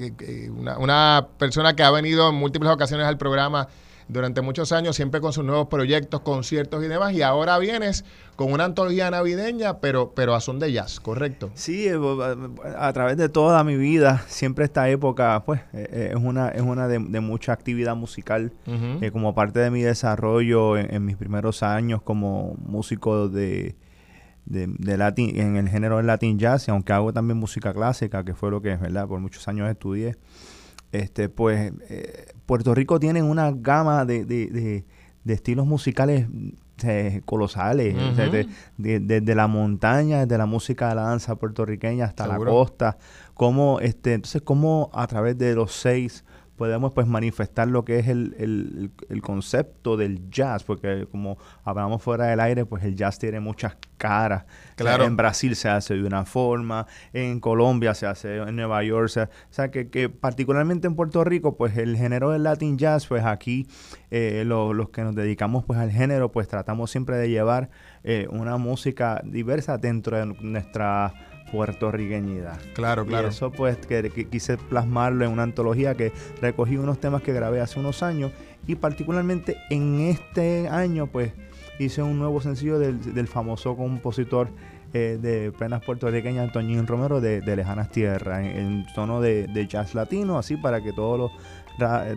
una, una persona que ha venido en múltiples ocasiones al programa durante muchos años, siempre con sus nuevos proyectos, conciertos y demás, y ahora vienes con una antología navideña, pero, pero a son de jazz, ¿correcto? Sí, eh, a, través de toda mi vida, siempre esta época, pues, eh, eh, es una, es una de, mucha actividad musical, como parte de mi desarrollo en mis primeros años como músico de de, latin, en el género del Latin Jazz, y aunque hago también música clásica, que fue lo que, ¿verdad? Por muchos años estudié, este, pues eh, Puerto Rico tiene una gama de, de, de, estilos musicales eh, colosales, desde la montaña, desde la música de la danza puertorriqueña hasta la costa, como este, entonces cómo a través de los seis podemos pues manifestar lo que es el, concepto del jazz, porque como hablamos fuera del aire, pues el jazz tiene muchas caras. Claro. en Brasil se hace de una forma, en Colombia se hace, en Nueva York, o sea, que, particularmente en Puerto Rico, pues el género del Latin Jazz, pues aquí eh, los que nos dedicamos pues al género, pues tratamos siempre de llevar eh, una música diversa dentro de nuestra puertorriqueñidad. Claro, claro. Y eso pues que, quise plasmarlo en una antología que recogí unos temas que grabé hace unos años y particularmente en este año pues hice un nuevo sencillo del, famoso compositor eh, de plenas puertorriqueñas Antoñín Romero de, Lejanas Tierras en, tono de, de, jazz latino así para que todos los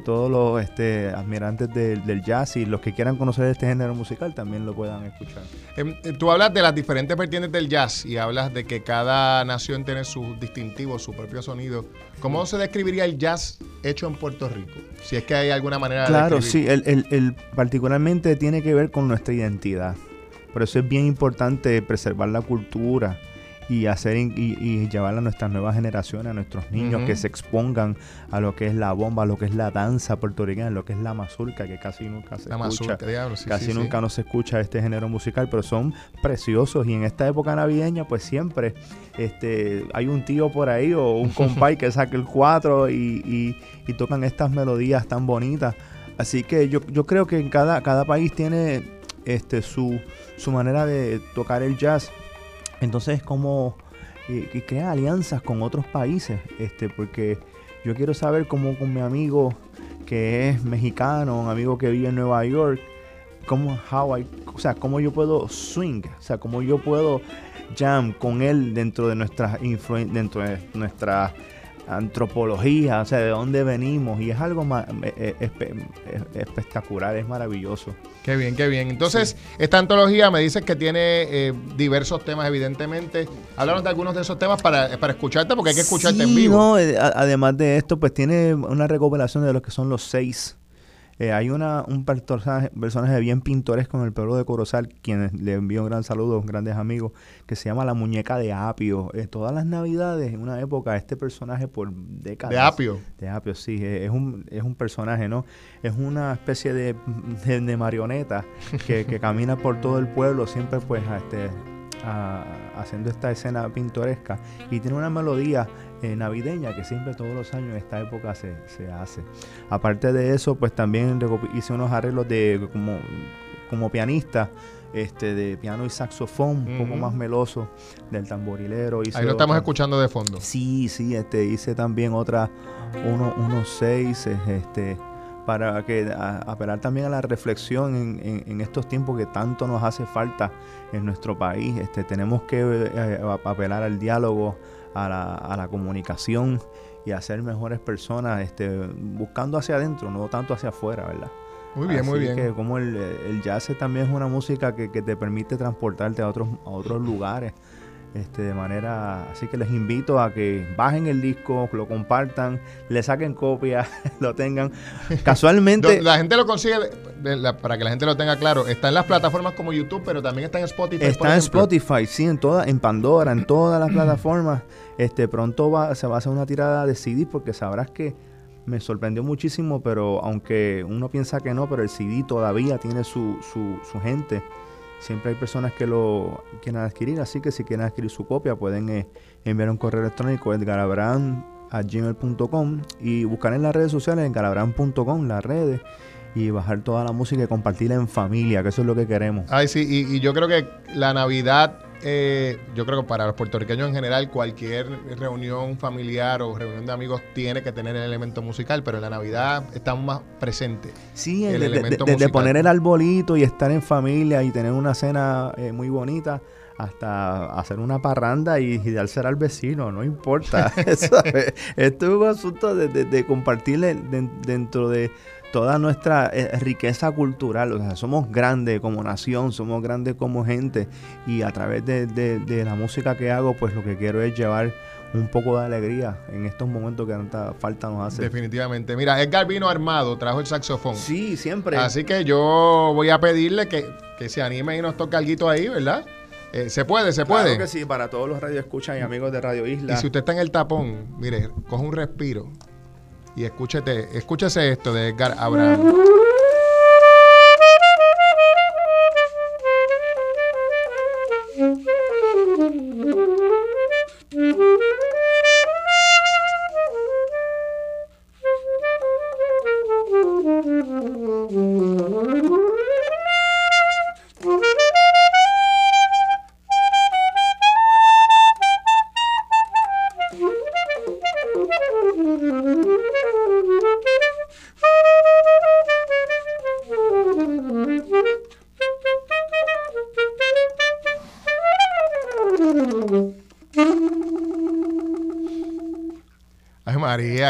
todos los este, admirantes del, jazz y los que quieran conocer este género musical también lo puedan escuchar. Em, eh, tú hablas de las diferentes vertientes del jazz y hablas de que cada nación tiene su distintivo, su propio sonido. ¿Cómo se describiría el jazz hecho en Puerto Rico? Si es que hay alguna manera claro, de Claro, sí, el, el, particularmente tiene que ver con nuestra identidad. Por eso es bien importante preservar la cultura, y hacer y, y, llevar a nuestras nuevas generaciones, a nuestros niños que se expongan a lo que es la bomba, a lo que es la danza puertorriqueña, a lo que es la mazurca, que casi nunca se escucha. casi nunca no se escucha este género musical, pero son preciosos y en esta época navideña pues siempre este hay un tío por ahí o un compay que saque el cuatro y, y, tocan estas melodías tan bonitas. Así que yo, yo creo que cada, cada país tiene este su, su manera de tocar el jazz entonces, como eh, crea alianzas con otros países, este, porque yo quiero saber cómo con mi amigo que es mexicano, un amigo que vive en Nueva York, cómo, how o sea, cómo yo puedo swing, o sea, cómo yo puedo jam con él dentro de nuestra dentro de nuestra antropología, o sea, de dónde venimos, y es algo eh, eh, espectacular, es maravilloso. Qué bien, qué bien. Entonces, esta antología me dices que tiene eh, diversos temas, evidentemente. Háblanos de algunos de esos temas para, para escucharte, porque hay que escucharte en vivo. No, además de esto, pues tiene una recopilación de lo que son los seis eh, hay una, un personaje, personaje bien pintoresco en el pueblo de Corozal, quien le envío un gran saludo, grandes amigos, que se llama la muñeca de Apio. Eh, todas las navidades, en una época, este personaje por décadas. ¿De Apio? De Apio, sí. Eh, es, un, es un personaje, ¿no? Es una especie de, de, marioneta que, que, camina por todo el pueblo, siempre pues este, haciendo esta escena pintoresca y tiene una melodía eh, navideña que siempre todos los años en esta época se, se, hace. Aparte de eso, pues también hice unos arreglos de como, como pianista. Este, de piano y saxofón, un poco más meloso, del tamborilero. Ahí lo estamos escuchando de fondo. Sí, sí, este, hice también otra, uno, unos seis, este, para que apelar también a la reflexión en, en, estos tiempos que tanto nos hace falta en nuestro país. Este, tenemos que eh, apelar al diálogo, a la, a la comunicación y a ser mejores personas, este, buscando hacia adentro, no tanto hacia afuera, ¿verdad? Muy bien, muy bien. Que como el, el, jazz también es una música que, que te permite transportarte a otros, a otros lugares. Este, de manera, así que les invito a que bajen el disco, lo compartan, le saquen copia, lo tengan. Casualmente. la gente lo consigue, para que la gente lo tenga claro, está en las plataformas como YouTube, pero también está en Spotify. Está en Spotify, sí, en toda, en Pandora, en todas las plataformas. Este, pronto va, se va a hacer una tirada de CD porque sabrás que me sorprendió muchísimo, pero aunque uno piensa que no, pero el CD todavía tiene su, su, su gente Siempre hay personas que lo quieren adquirir, así que si quieren adquirir su copia pueden eh, enviar un correo electrónico a gmail.com y buscar en las redes sociales en las redes y bajar toda la música y compartirla en familia, que eso es lo que queremos. Ay, sí, y yo creo que la Navidad eh, yo creo que para los puertorriqueños en general, cualquier reunión familiar o reunión de amigos tiene que tener el elemento musical, pero en la Navidad estamos más presentes. Sí, el, elemento de, poner el arbolito y estar en familia y tener una cena eh, muy bonita hasta hacer una parranda y, dársela al vecino, no importa. Esto es un asunto de, de, compartir dentro de toda nuestra eh, riqueza cultural. O sea, somos grandes como nación, somos grandes como gente y a través de, de la música que hago, pues lo que quiero es llevar un poco de alegría en estos momentos que tanta falta nos hace. Definitivamente. Mira, Edgar vino armado, trajo el saxofón. Sí, siempre. Así que yo voy a pedirle que, se anime y nos toque algo ahí, ¿verdad? Eh, se puede, se puede. Claro que sí, para todos los radioescuchas y amigos de Radio Isla. Y si usted está en el tapón, mire, coge un respiro y escúchete, escúchese esto de Edgar Abraham.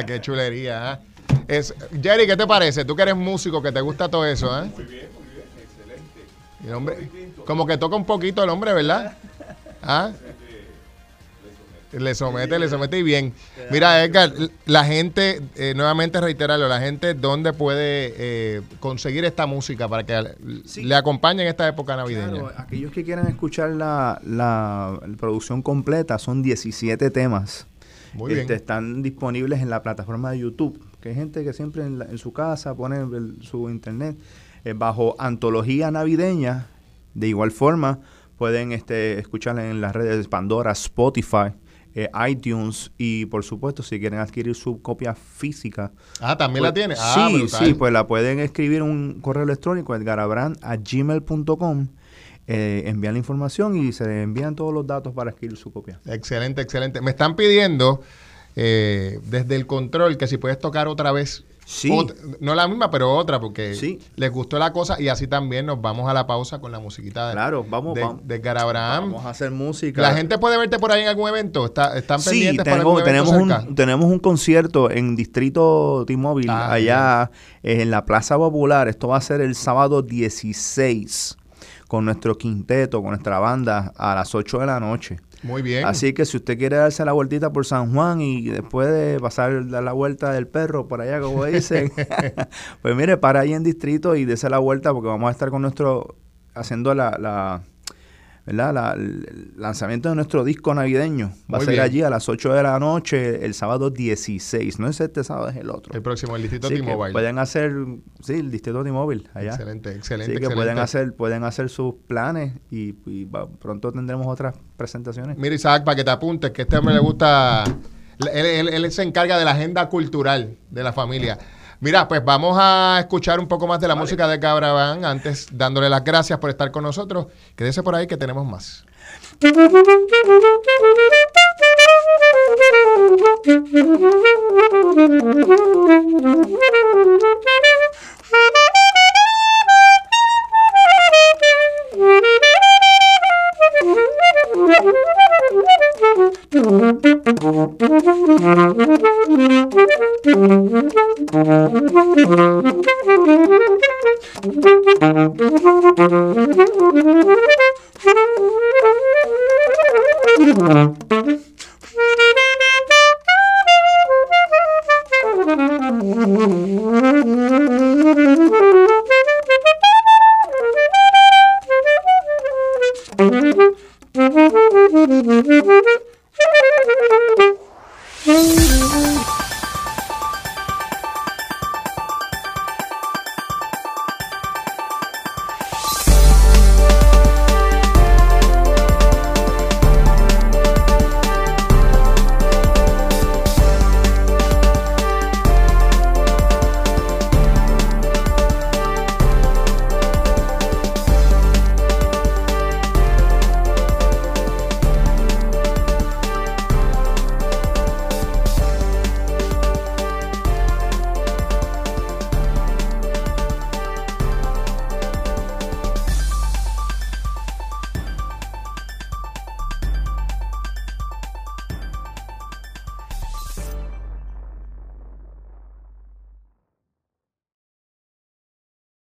Qué chulería. ¿eh? Es, Jerry, ¿qué te parece? Tú que eres músico, que te gusta todo eso, ¿eh? Muy bien, muy bien, excelente. hombre, como que toca un poquito el hombre, ¿verdad? ¿Ah? Le somete, le somete y bien. Mira, Edgar, la gente, eh, nuevamente reiterarlo, la gente, ¿dónde puede eh, conseguir esta música para que le acompañe en esta época navideña? aquellos que quieran escuchar la, la producción completa, son 17 temas este, están disponibles en la plataforma de YouTube, que hay gente que siempre en, su casa pone su internet eh, bajo antología navideña. De igual forma, pueden este, escucharla en las redes de Pandora, Spotify, eh, iTunes y por supuesto si quieren adquirir su copia física. Ah, también la pues, tiene. Ah, sí, sí, pues la pueden escribir un correo electrónico edgarabran a gmail.com eh, envían la información y se envían todos los datos para escribir su copia. Excelente, excelente. Me están pidiendo eh, desde el control que si puedes tocar otra vez. Sí. no la misma, pero otra, porque les gustó la cosa y así también nos vamos a la pausa con la musiquita de, claro, vamos, de, vamos, Vamos a hacer música. ¿La gente puede verte por ahí en algún evento? ¿Está, ¿Están pendientes para algún tenemos un, tenemos un concierto en Distrito T-Mobile, ah, allá en la Plaza Popular. Esto va a ser el sábado 16 con nuestro quinteto, con nuestra banda a las 8 de la noche. Muy bien. Así que si usted quiere darse la vueltita por San Juan y después de pasar la vuelta del perro por allá, como dicen, pues mire, para ahí en distrito y dése la vuelta porque vamos a estar con nuestro, haciendo la ¿verdad? el lanzamiento de nuestro disco navideño va a ser allí a las 8 de la noche, el sábado 16. No es este sábado, es el otro. El próximo, el Distrito T-Mobile. Pueden hacer, sí, el Distrito T-Mobile allá. Excelente, excelente. Así que pueden hacer, pueden hacer sus planes y, pronto tendremos otras presentaciones. Mira, Isaac, para que te apuntes, que este hombre le gusta. Él, él se encarga de la agenda cultural de la familia. Mira, pues vamos a escuchar un poco más de la música de Cabraban antes dándole las gracias por estar con nosotros. Quédese por ahí que tenemos más. Mm-hmm.